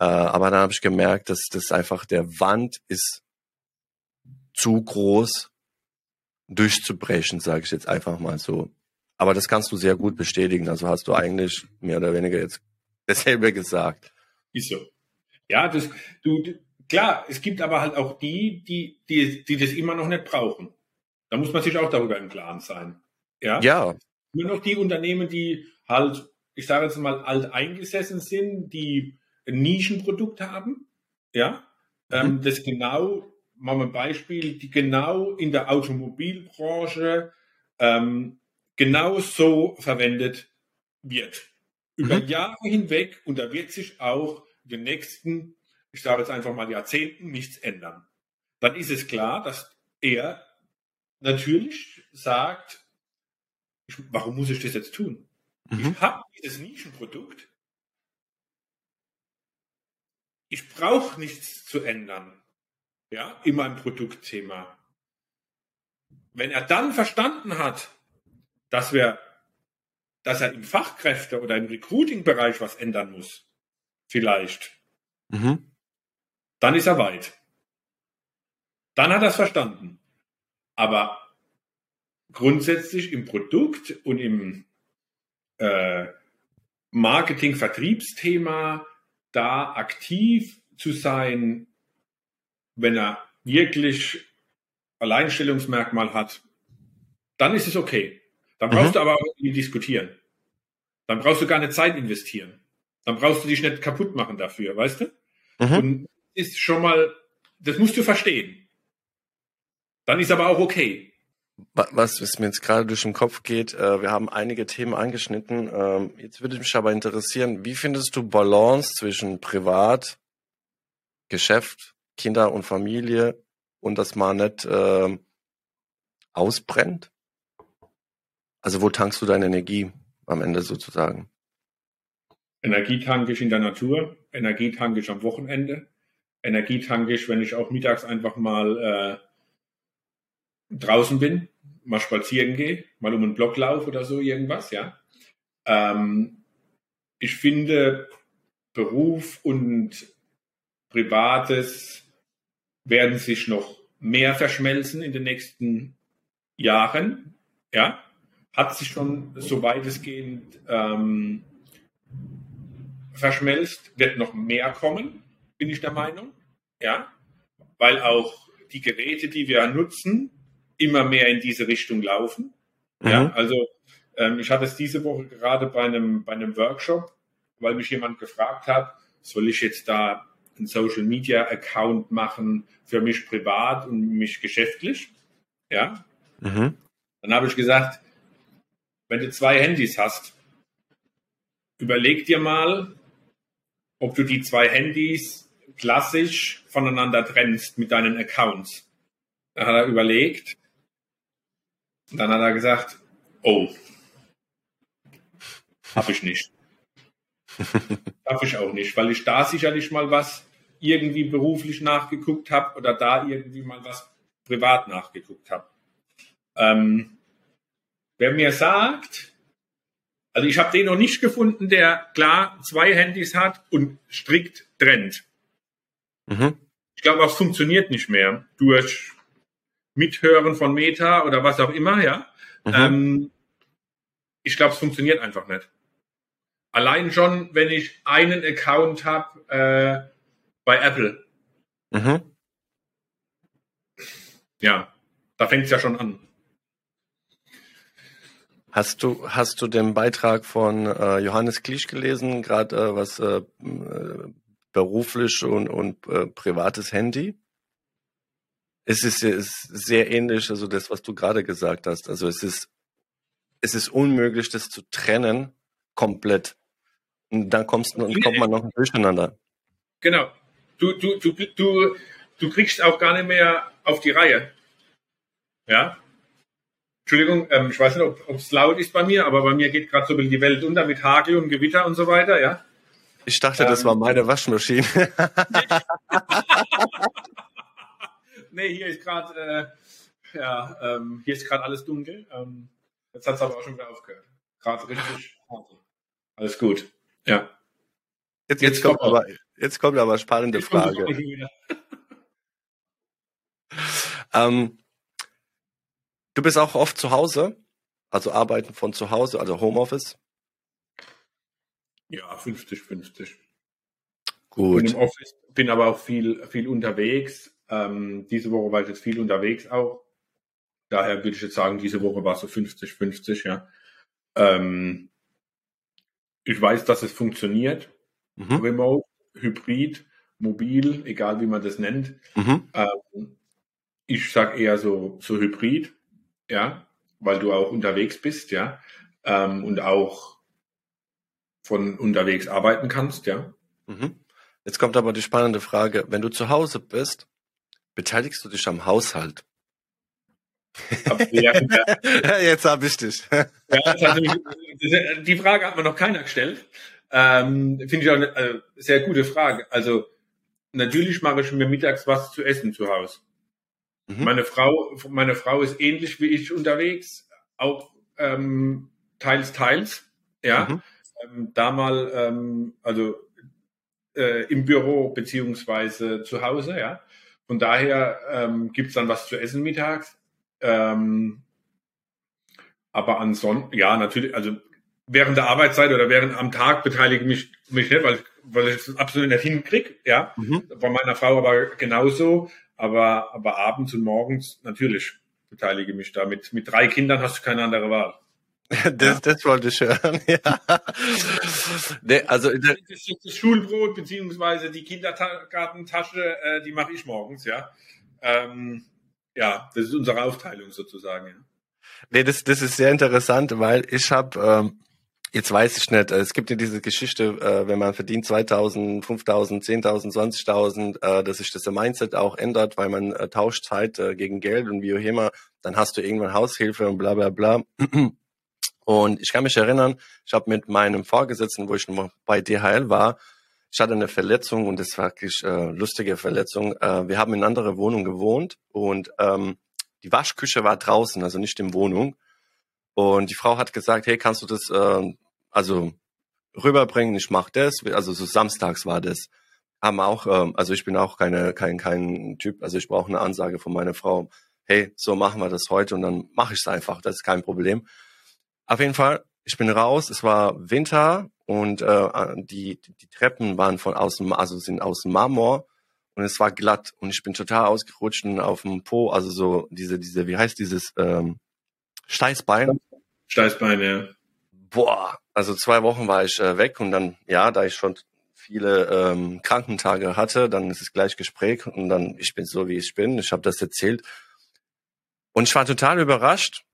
S2: Äh, aber dann habe ich gemerkt, dass das einfach der Wand ist zu groß durchzubrechen, sage ich jetzt einfach mal so. Aber das kannst du sehr gut bestätigen. Also hast du eigentlich mehr oder weniger jetzt (laughs) dasselbe gesagt.
S1: Ist so. Ja, das, du, klar, es gibt aber halt auch die, die, die, die das immer noch nicht brauchen. Da muss man sich auch darüber im Klaren sein. Ja.
S2: Ja.
S1: Nur noch die Unternehmen, die halt, ich sage jetzt mal, alt eingesessen sind, die ein Nischenprodukt haben. Ja. Ähm, mhm. das genau, machen wir ein Beispiel, die genau in der Automobilbranche ähm, genau so verwendet wird. Über mhm. Jahre hinweg und da wird sich auch in den nächsten, ich sage jetzt einfach mal Jahrzehnten, nichts ändern. Dann ist es klar, dass er natürlich sagt, ich, warum muss ich das jetzt tun? Mhm. Ich habe dieses Nischenprodukt. Ich brauche nichts zu ändern. Ja, in meinem Produktthema. Wenn er dann verstanden hat, dass wir, dass er im Fachkräfte- oder im Recruiting-Bereich was ändern muss, vielleicht, mhm. dann ist er weit. Dann hat er es verstanden. Aber grundsätzlich im Produkt und im äh, Marketing-Vertriebsthema da aktiv zu sein, wenn er wirklich Alleinstellungsmerkmal hat, dann ist es okay. Dann brauchst mhm. du aber auch nicht diskutieren. Dann brauchst du gar nicht Zeit investieren. Dann brauchst du dich nicht kaputt machen dafür, weißt du? Mhm. Und ist schon mal, das musst du verstehen. Dann ist aber auch okay.
S2: Was, was mir jetzt gerade durch den Kopf geht, äh, wir haben einige Themen angeschnitten. Ähm, jetzt würde mich aber interessieren, wie findest du Balance zwischen Privat, Geschäft, Kinder und Familie und dass man nicht äh, ausbrennt? Also wo tankst du deine Energie am Ende sozusagen?
S1: Energie tanke ich in der Natur, Energie tanke ich am Wochenende, Energie tanke ich, wenn ich auch mittags einfach mal äh, draußen bin, mal spazieren gehe, mal um einen Block laufe oder so irgendwas, ja. Ähm, ich finde Beruf und Privates werden sich noch mehr verschmelzen in den nächsten Jahren. Ja, hat sich schon so weitestgehend ähm, verschmelzt, wird noch mehr kommen, bin ich der Meinung. Ja, weil auch die Geräte, die wir nutzen, immer mehr in diese Richtung laufen. Mhm. Ja, also ähm, ich hatte es diese Woche gerade bei einem, bei einem Workshop, weil mich jemand gefragt hat, soll ich jetzt da einen Social Media Account machen für mich privat und mich geschäftlich? Ja. Mhm. Dann habe ich gesagt, wenn du zwei Handys hast, überleg dir mal, ob du die zwei Handys klassisch voneinander trennst mit deinen Accounts. Da hat er überlegt. Und dann hat er gesagt, oh, habe ich nicht. (laughs) Darf ich auch nicht, weil ich da sicherlich mal was irgendwie beruflich nachgeguckt habe oder da irgendwie mal was privat nachgeguckt habe. Ähm, wer mir sagt, also ich habe den noch nicht gefunden, der klar zwei Handys hat und strikt trennt. Mhm. Ich glaube, das funktioniert nicht mehr durch Mithören von Meta oder was auch immer, ja. Mhm. Ähm, ich glaube, es funktioniert einfach nicht. Allein schon, wenn ich einen Account habe äh, bei Apple. Mhm. Ja, da fängt es ja schon an.
S2: Hast du, hast du den Beitrag von äh, Johannes Klisch gelesen, gerade äh, was äh, beruflich und, und äh, privates Handy? Es ist, ist sehr ähnlich, also das, was du gerade gesagt hast. Also es ist, es ist unmöglich, das zu trennen, komplett. Und dann kommst, und kommt man noch durcheinander.
S1: Genau. Du, du, du, du, du kriegst auch gar nicht mehr auf die Reihe. Ja, Entschuldigung, ähm, ich weiß nicht, ob es laut ist bei mir, aber bei mir geht gerade so die Welt unter mit Hagel und Gewitter und so weiter, ja.
S2: Ich dachte, ähm, das war meine Waschmaschine. (laughs)
S1: nee, hier ist gerade äh, ja, ähm, hier ist gerade alles dunkel. Ähm, jetzt hat es aber auch schon wieder aufgehört. Gerade richtig Alles gut. Ja.
S2: Jetzt, jetzt, jetzt kommt, aber, jetzt kommt aber spannende Frage. ähm, Du bist auch oft zu Hause, also arbeiten von zu Hause, also Homeoffice?
S1: Ja, 50, 50.
S2: Gut.
S1: Bin im Office, bin aber auch viel, viel unterwegs. Ähm, diese Woche war ich jetzt viel unterwegs auch. Daher würde ich jetzt sagen, diese Woche war so 50, 50, ja. Ähm, ich weiß, dass es funktioniert. Mhm. Remote, Hybrid, mobil, egal wie man das nennt. Mhm. Ähm, ich sag eher so, so Hybrid ja, weil du auch unterwegs bist, ja, ähm, und auch von unterwegs arbeiten kannst, ja.
S2: Mhm. Jetzt kommt aber die spannende Frage, wenn du zu Hause bist, beteiligst du dich am Haushalt? (laughs) ja, Jetzt habe ich dich. ja,
S1: die Frage hat mir noch keiner gestellt. Ähm, Finde ich auch eine äh, sehr gute Frage. Also natürlich mache ich mir mittags was zu essen zu Hause. Mhm. Meine Frau, meine Frau ist ähnlich wie ich unterwegs, auch ähm, teils, teils. Ja, mhm. ähm, da mal, ähm, also äh, im Büro beziehungsweise zu Hause. Ja, von daher ähm, gibt dann was zu essen mittags. Ähm, aber ansonsten, ja, natürlich, also während der Arbeitszeit oder während am Tag beteilige mich mich nicht, weil weil ich es absolut nicht hinkriege, ja. Mhm. Bei meiner Frau aber genauso. Aber, aber abends und morgens natürlich beteilige mich da. Mit, mit drei Kindern hast du keine andere Wahl. (laughs)
S2: Das, das wollte ich hören, ja. (laughs)
S1: nee, also das, das Schulbrot beziehungsweise die Kindergartentasche, äh, die mache ich morgens, ja. Ähm, ja, das ist unsere Aufteilung sozusagen. Ja.
S2: Nee, das, das ist sehr interessant, weil ich habe ähm, Jetzt weiß ich nicht. Es gibt ja diese Geschichte, äh, wenn man verdient 2000, 5000, 10.000, 20.000, äh, dass sich das Mindset auch ändert, weil man äh, tauscht Zeit äh, gegen Geld und wie auch immer. Dann hast du irgendwann Haushilfe und bla bla bla. Und ich kann mich erinnern, ich habe mit meinem Vorgesetzten, wo ich noch bei DHL war, ich hatte eine Verletzung und das war wirklich lustige Verletzung. Wir haben in einer anderen Wohnung gewohnt und ähm, die Waschküche war draußen, also nicht in Wohnung. Und die Frau hat gesagt, hey, kannst du das äh, also rüberbringen, ich mach das, also so samstags war das. haben auch, ähm, also ich bin auch keine, kein, kein Typ, also ich brauche eine Ansage von meiner Frau, hey, so machen wir das heute und dann mache ich es einfach, das ist kein Problem. Auf jeden Fall, ich bin raus, es war Winter und äh, die, die Treppen waren von außen, also sind aus Marmor und es war glatt und ich bin total ausgerutscht und auf dem Po, also so diese, diese, wie heißt dieses ähm, Steißbein?
S1: Steißbein, ja.
S2: Boah, also zwei Wochen war ich äh, weg und dann, ja, da ich schon viele ähm, Krankentage hatte, dann ist es gleich Gespräch und dann, ich bin so, wie ich bin, ich habe das erzählt. Und ich war total überrascht.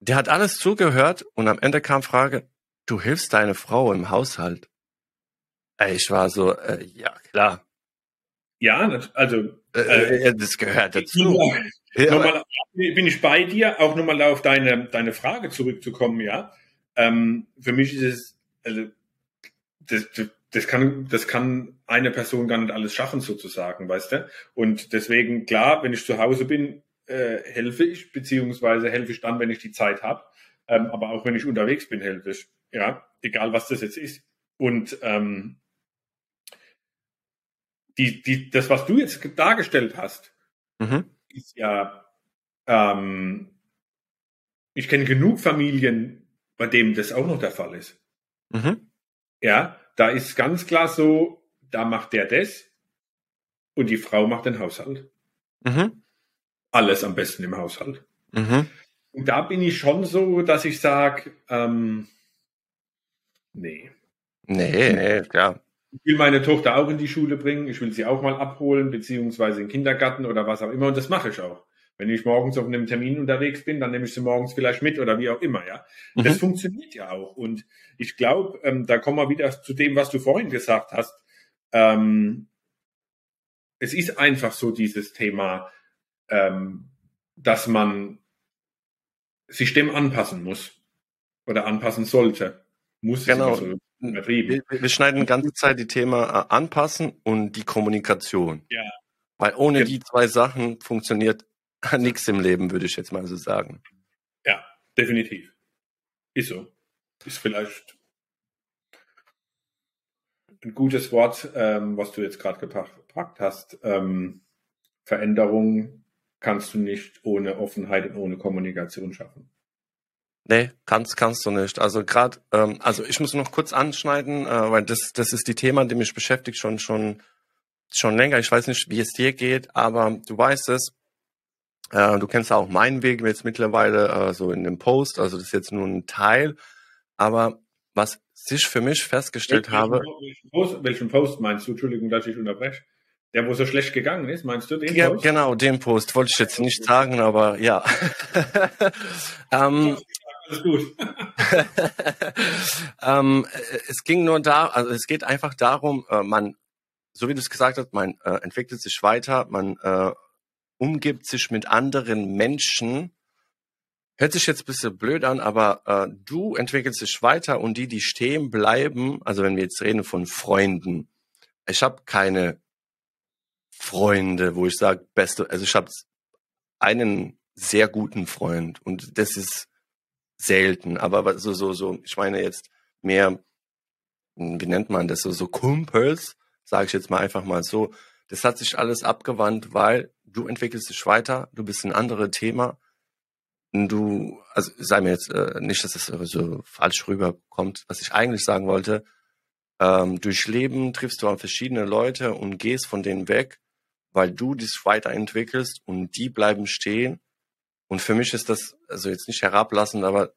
S2: Der hat alles zugehört und am Ende kam Frage, du hilfst deine Frau im Haushalt. Ey, ich war so, äh, ja, klar.
S1: Ja, also
S2: äh, äh, das gehört dazu.
S1: Ja, nochmal, bin ich bei dir, auch nochmal auf deine, deine Frage zurückzukommen, ja. Ähm, für mich ist es, also, das, das kann, das kann eine Person gar nicht alles schaffen, sozusagen, weißt du? Und deswegen, klar, wenn ich zu Hause bin, äh, helfe ich, beziehungsweise helfe ich dann, wenn ich die Zeit habe. Ähm, aber auch wenn ich unterwegs bin, helfe ich. Ja, egal was das jetzt ist. Und ähm, die, die, das, was du jetzt dargestellt hast, mhm. ist ja, ähm, ich kenne genug Familien, bei denen das auch noch der Fall ist. Mhm. Ja, da ist ganz klar so, da macht der das und die Frau macht den Haushalt. Mhm. Alles am besten im Haushalt. Mhm. Und da bin ich schon so, dass ich sage, ähm, nee.
S2: Nee, nee, klar.
S1: Ich will meine Tochter auch in die Schule bringen, ich will sie auch mal abholen, beziehungsweise in den Kindergarten oder was auch immer, und das mache ich auch. Wenn ich morgens auf einem Termin unterwegs bin, dann nehme ich sie morgens vielleicht mit oder wie auch immer, ja. Mhm. Das funktioniert ja auch. Und ich glaube, ähm, da kommen wir wieder zu dem, was du vorhin gesagt hast. Ähm, es ist einfach so dieses Thema, ähm, dass man sich dem anpassen muss oder anpassen sollte. Muss
S2: genau. So wir, wir, schneiden die ganze Zeit die Thema äh, anpassen und die Kommunikation. Ja. Weil ohne ja. die zwei Sachen funktioniert nichts im Leben, würde ich jetzt mal so sagen.
S1: Ja, definitiv. Ist so. Ist vielleicht ein gutes Wort, ähm, was du jetzt gerade gepackt hast. Ähm, Veränderung kannst du nicht ohne Offenheit und ohne Kommunikation schaffen.
S2: Nee, kannst, kannst du nicht. Also gerade, ähm, also ich muss noch kurz anschneiden, äh, weil das, das ist die Thema, die mich beschäftigt schon, schon, schon länger. Ich weiß nicht, wie es dir geht, aber du weißt es, äh, du kennst auch meinen Weg jetzt mittlerweile äh, so in dem Post, also das ist jetzt nur ein Teil. Aber was sich für mich festgestellt welchen, habe.
S1: Welchen Post, welchen Post meinst du? Entschuldigung, dass ich unterbreche. Der, wo so schlecht gegangen ist, meinst du den
S2: ja, Post? Genau, den Post wollte ich jetzt nicht sagen, aber ja. (laughs) ähm, Alles gut. (laughs) ähm, es ging nur da, also es geht einfach darum, äh, man, so wie du es gesagt hast, man äh, entwickelt sich weiter, man äh, umgibt sich mit anderen Menschen. Hört sich jetzt ein bisschen blöd an, aber äh, du entwickelst dich weiter und die, die stehen bleiben, also wenn wir jetzt reden von Freunden, ich habe keine Freunde, wo ich sage, beste, also ich habe einen sehr guten Freund und das ist selten, aber so, so, so, ich meine jetzt mehr, wie nennt man das, so, so Kumpels, sage ich jetzt mal einfach mal so, das hat sich alles abgewandt, weil du entwickelst dich weiter, du bist ein anderes Thema. Du, also sei mir jetzt äh, nicht, dass es so falsch rüberkommt, was ich eigentlich sagen wollte. Ähm, durch Leben triffst du an verschiedene Leute und gehst von denen weg, weil du dich weiterentwickelst und die bleiben stehen. Und für mich ist das, also jetzt nicht herablassend, aber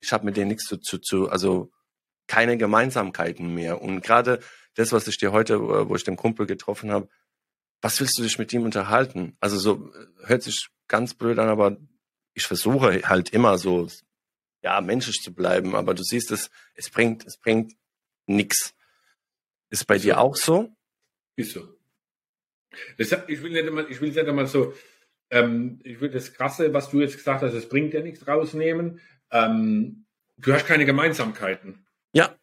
S2: ich habe mit denen nichts zu, zu, zu, also keine Gemeinsamkeiten mehr. Und gerade das, was ich dir heute, wo ich den Kumpel getroffen habe, was willst du dich mit ihm unterhalten? Also so hört sich ganz blöd an, aber ich versuche halt immer so, ja, menschlich zu bleiben, aber du siehst es, es bringt, es bringt nix. Ist bei ist dir so. auch so?
S1: Ist so. Das, ich will nicht einmal, ich will nicht einmal so, ähm, ich will das Krasse, was du jetzt gesagt hast, es bringt ja nichts rausnehmen. Ähm, du hast keine Gemeinsamkeiten.
S2: Ja.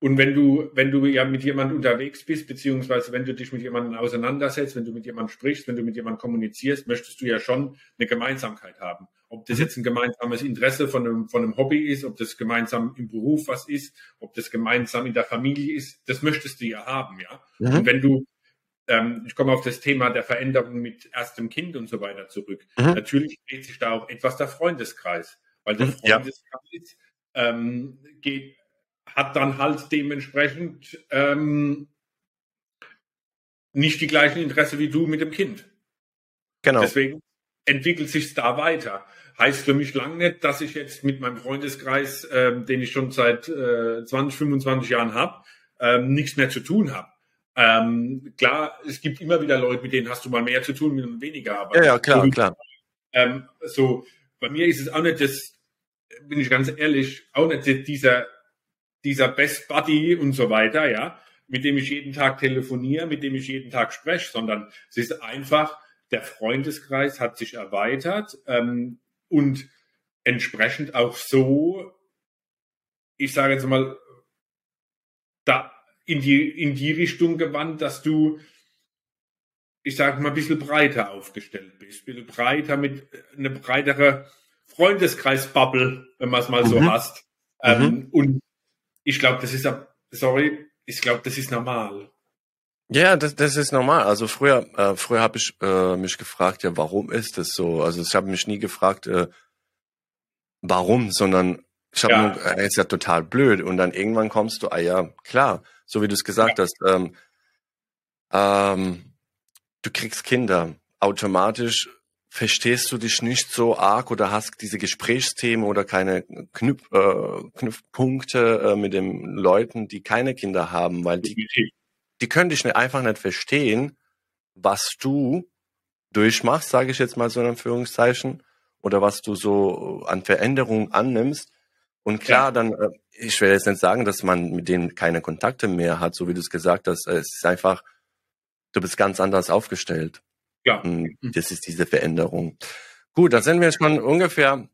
S1: Und wenn du, wenn du ja mit jemandem unterwegs bist, beziehungsweise wenn du dich mit jemandem auseinandersetzt, wenn du mit jemandem sprichst, wenn du mit jemandem kommunizierst, möchtest du ja schon eine Gemeinsamkeit haben. Ob das mhm. jetzt ein gemeinsames Interesse von einem, von einem Hobby ist, ob das gemeinsam im Beruf was ist, ob das gemeinsam in der Familie ist, das möchtest du ja haben, ja. Mhm. Und wenn du, ähm, ich komme auf das Thema der Veränderung mit erstem Kind und so weiter zurück. Mhm. Natürlich dreht sich da auch etwas der Freundeskreis, weil der Freundeskreis ja. ähm, geht, hat dann halt dementsprechend ähm, nicht die gleichen Interesse wie du mit dem Kind. Genau. Deswegen entwickelt sich da weiter. Heißt für mich lang nicht, dass ich jetzt mit meinem Freundeskreis, ähm, den ich schon seit äh, 20, 25 Jahren habe, ähm, nichts mehr zu tun habe. Ähm, klar, es gibt immer wieder Leute, mit denen hast du mal mehr zu tun, mit denen weniger.
S2: Aber ja, ja, klar, so, klar.
S1: Ähm, so, bei mir ist es auch nicht das, bin ich ganz ehrlich, auch nicht dieser, dieser Best Buddy und so weiter, ja, mit dem ich jeden Tag telefoniere, mit dem ich jeden Tag spreche, sondern es ist einfach, der Freundeskreis hat sich erweitert ähm, und entsprechend auch so, ich sage jetzt mal, da in die, in die Richtung gewandt, dass du, ich sage mal, ein bisschen breiter aufgestellt bist, ein bisschen breiter mit eine breitere Freundeskreis-Bubble, wenn man es mal mhm. so hast. Ähm, mhm. Und ich glaube, das ist, sorry, ich glaube, das ist normal.
S2: Ja, das, das ist normal. Also früher, äh, früher habe ich äh, mich gefragt, ja, warum ist das so? Also ich habe mich nie gefragt, äh, warum, sondern ich habe ja. nur, äh, ist ja total blöd. Und dann irgendwann kommst du, ah ja, klar, so wie du es gesagt ja. hast, ähm, ähm, du kriegst Kinder. Automatisch verstehst du dich nicht so arg oder hast diese Gesprächsthemen oder keine Knüpf, äh, Knüpfpunkte äh, mit den Leuten, die keine Kinder haben, weil die, die können dich nicht, einfach nicht verstehen, was du durchmachst, sage ich jetzt mal so in Anführungszeichen, oder was du so an Veränderungen annimmst. Und klar, ja. dann, äh, ich will jetzt nicht sagen, dass man mit denen keine Kontakte mehr hat, so wie du es gesagt hast. Es ist einfach, du bist ganz anders aufgestellt. Ja. Und mhm. das ist diese Veränderung. Gut, dann sind wir schon ungefähr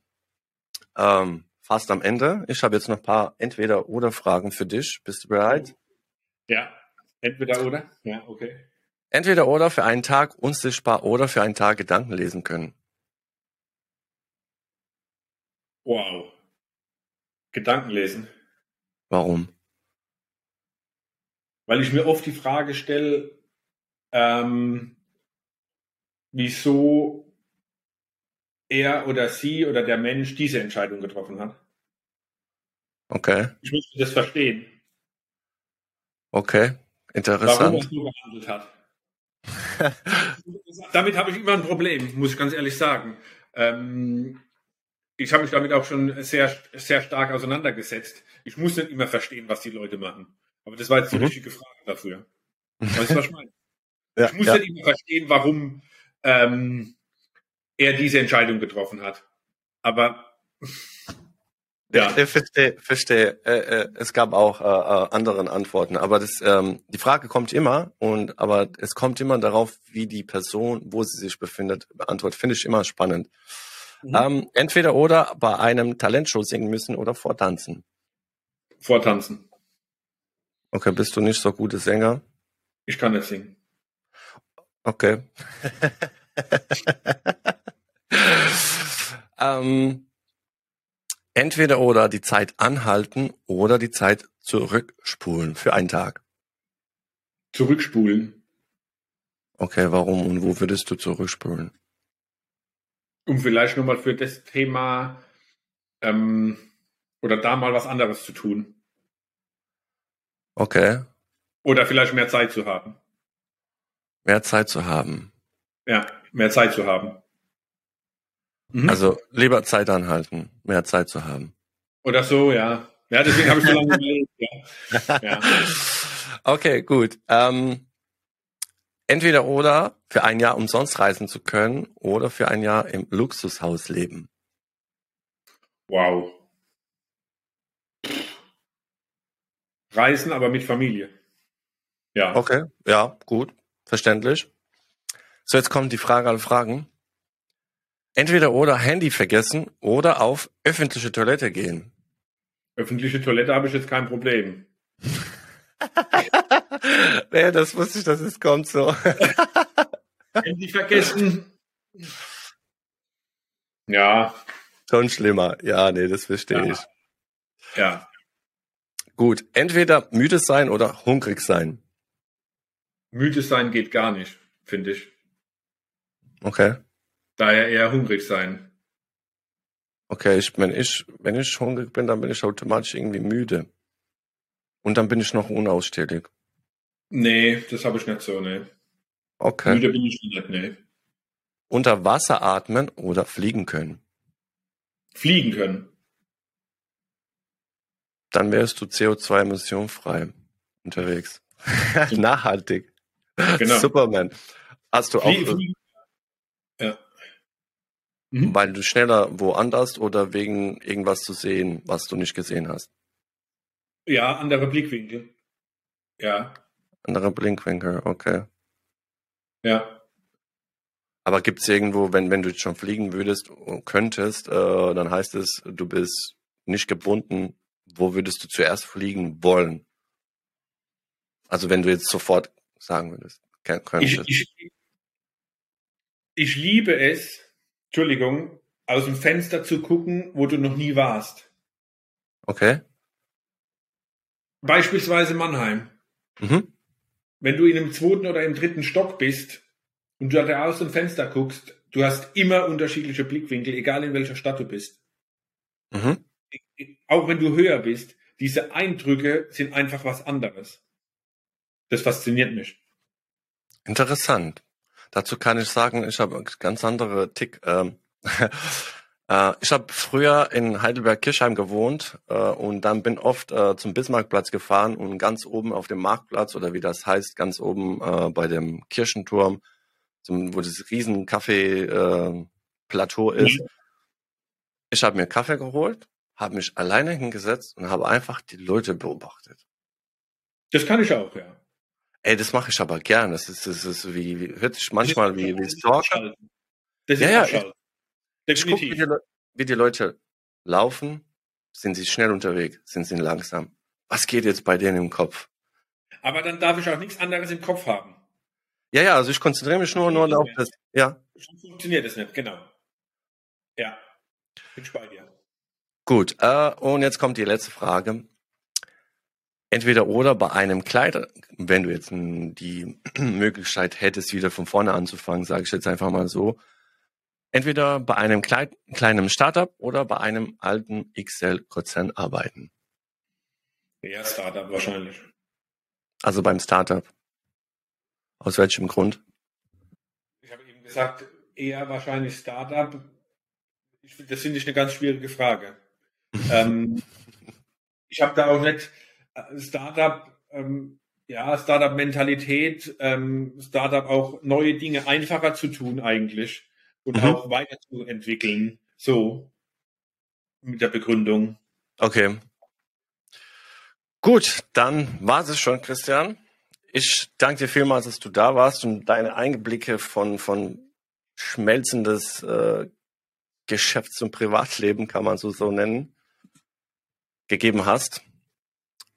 S2: ähm, fast am Ende. Ich habe jetzt noch ein paar Entweder-Oder-Fragen für dich. Bist du bereit?
S1: Ja. Entweder oder? Ja, okay.
S2: Entweder oder für einen Tag unsichtbar oder für einen Tag Gedanken lesen können.
S1: Wow. Gedanken lesen.
S2: Warum?
S1: Weil ich mir oft die Frage stelle, ähm, wieso er oder sie oder der Mensch diese Entscheidung getroffen hat.
S2: Okay.
S1: Ich möchte das verstehen.
S2: Okay. Interessant. Warum er so gehandelt
S1: hat. (laughs) damit habe ich immer ein Problem, muss ich ganz ehrlich sagen. Ähm, ich habe mich damit auch schon sehr, sehr stark auseinandergesetzt. Ich muss nicht immer verstehen, was die Leute machen. Aber das war jetzt die mhm. richtige Frage dafür. Weißt du, was ich meine? (laughs) ja, ich muss ja. nicht immer verstehen, warum ähm, er diese Entscheidung getroffen hat. Aber
S2: ja. Ich verstehe, verstehe. Äh, äh, es gab auch äh, äh, anderen Antworten, aber das, ähm, die Frage kommt immer und aber es kommt immer darauf, wie die Person, wo sie sich befindet, beantwortet. Finde ich immer spannend. Mhm. Ähm, entweder oder bei einem Talentshow singen müssen oder vortanzen.
S1: Vortanzen.
S2: Okay, bist du nicht so gute Sänger?
S1: Ich kann nicht singen.
S2: Okay. (laughs) (laughs) ähm, entweder oder die Zeit anhalten oder die Zeit zurückspulen für einen Tag.
S1: Zurückspulen.
S2: Okay, warum und wo würdest du zurückspulen?
S1: Um vielleicht nochmal für das Thema ähm, oder da mal was anderes zu tun.
S2: Okay.
S1: Oder vielleicht mehr Zeit zu haben.
S2: Mehr Zeit zu haben.
S1: Ja, mehr Zeit zu haben.
S2: Mhm. Also lieber Zeit anhalten, mehr Zeit zu haben.
S1: Oder so, ja. Ja, deswegen habe ich so lange überlegt. Ja. (laughs) ja.
S2: Okay, gut. Ähm, entweder oder für ein Jahr umsonst reisen zu können oder für ein Jahr im Luxushaus leben.
S1: Wow. Reisen, aber mit Familie.
S2: Ja. Okay, ja, gut, verständlich. So, jetzt kommt die Frage aller Fragen. Entweder oder Handy vergessen oder auf öffentliche Toilette gehen.
S1: Öffentliche Toilette habe ich jetzt kein Problem. (laughs)
S2: nee, das wusste ich, dass es kommt so. (laughs)
S1: Handy vergessen. Ja.
S2: Schon schlimmer. Ja, nee, das verstehe
S1: Ja.
S2: ich.
S1: Ja.
S2: Gut, entweder müde sein oder hungrig sein.
S1: Müde sein geht gar nicht, finde ich.
S2: Okay.
S1: Daher eher hungrig sein.
S2: Okay, ich, wenn ich, wenn ich hungrig bin, dann bin ich automatisch irgendwie müde. Und dann bin ich noch unausstehlich.
S1: Nee, das habe ich nicht so, nee.
S2: Okay.
S1: Müde bin ich nicht, nee.
S2: Unter Wasser atmen oder fliegen können.
S1: Fliegen können.
S2: Dann wärst du CO2-emissionfrei unterwegs. (laughs) Nachhaltig.
S1: Genau.
S2: Superman. Hast du auch,
S1: Flie-
S2: äh,
S1: fliegen. Mhm.
S2: weil du schneller woanders oder wegen irgendwas zu sehen, was du nicht gesehen hast?
S1: Ja, andere Blickwinkel. Ja,
S2: Anderer Blinkwinkel, okay.
S1: ja.
S2: Aber gibt's irgendwo, wenn, wenn du jetzt schon fliegen würdest, könntest, äh, dann heißt es, du bist nicht gebunden, wo würdest du zuerst fliegen wollen? Also wenn du jetzt sofort sagen würdest, kön-
S1: Ich,
S2: könntest.
S1: ich, ich liebe es, Entschuldigung, aus dem Fenster zu gucken, wo du noch nie warst.
S2: Okay.
S1: Beispielsweise Mannheim.
S2: Mhm.
S1: Wenn du in einem zweiten oder im dritten Stock bist und du da aus dem Fenster guckst, du hast immer unterschiedliche Blickwinkel, egal in welcher Stadt du bist.
S2: Mhm.
S1: Auch wenn du höher bist, diese Eindrücke sind einfach was anderes. Das fasziniert mich.
S2: Interessant. Dazu kann ich sagen, ich habe ganz andere Tick. Ähm, (laughs) äh, ich habe früher in Heidelberg-Kirchheim gewohnt äh, und dann bin oft äh, zum Bismarckplatz gefahren und ganz oben auf dem Marktplatz oder wie das heißt, ganz oben äh, bei dem Kirchenturm, zum, wo das riesen Kaffee-Plateau ist. Ich habe mir Kaffee geholt, habe mich alleine hingesetzt und habe einfach die Leute beobachtet.
S1: Das kann ich auch, ja.
S2: Ey, das mache ich aber gern. Das ist, das ist wie, wie hört sich manchmal wie, wie
S1: Das ist
S2: Stalker.
S1: Das ist
S2: Ja, ja,
S1: Abschalten.
S2: Ich gucke, wie, die
S1: Definitiv.
S2: Wie die Leute laufen. Sind sie schnell unterwegs? Sind sie langsam? Was geht jetzt bei denen im Kopf?
S1: Aber dann darf ich auch nichts anderes im Kopf haben.
S2: Ja, ja, also ich konzentriere mich nur, nur auf das. Ja,
S1: funktioniert es nicht, genau. Ja. Bin ich bei dir.
S2: gut. Äh, und jetzt kommt die letzte Frage. Entweder oder bei einem Kleid, wenn du jetzt die (clears throat) Möglichkeit hättest, wieder von vorne anzufangen, sage ich jetzt einfach mal so. Entweder bei einem Kleid, kleinen Startup oder bei einem alten XL-Konzern arbeiten.
S1: Ja, Startup wahrscheinlich.
S2: Also beim Startup. Aus welchem Grund?
S1: Ich habe eben gesagt, eher wahrscheinlich Startup. Ich, das finde ich eine ganz schwierige Frage. (laughs) ähm, ich habe da auch nicht Startup, ähm, ja, Startup-Mentalität, ähm, Startup auch neue Dinge einfacher zu tun eigentlich und
S2: Mhm.
S1: auch weiterzuentwickeln. So mit der Begründung.
S2: Okay. Gut, dann war es schon, Christian. Ich danke dir vielmals, dass du da warst und deine Einblicke von, von schmelzendes äh, Geschäfts- und Privatleben, kann man so, so nennen, gegeben hast.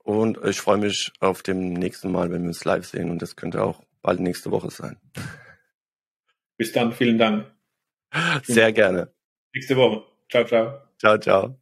S2: Und ich freue mich auf dem nächsten Mal, wenn wir uns live sehen. Und das könnte auch bald nächste Woche sein.
S1: Bis dann, vielen Dank.
S2: Sehr gerne.
S1: Nächste Woche. Ciao, ciao.
S2: Ciao, ciao.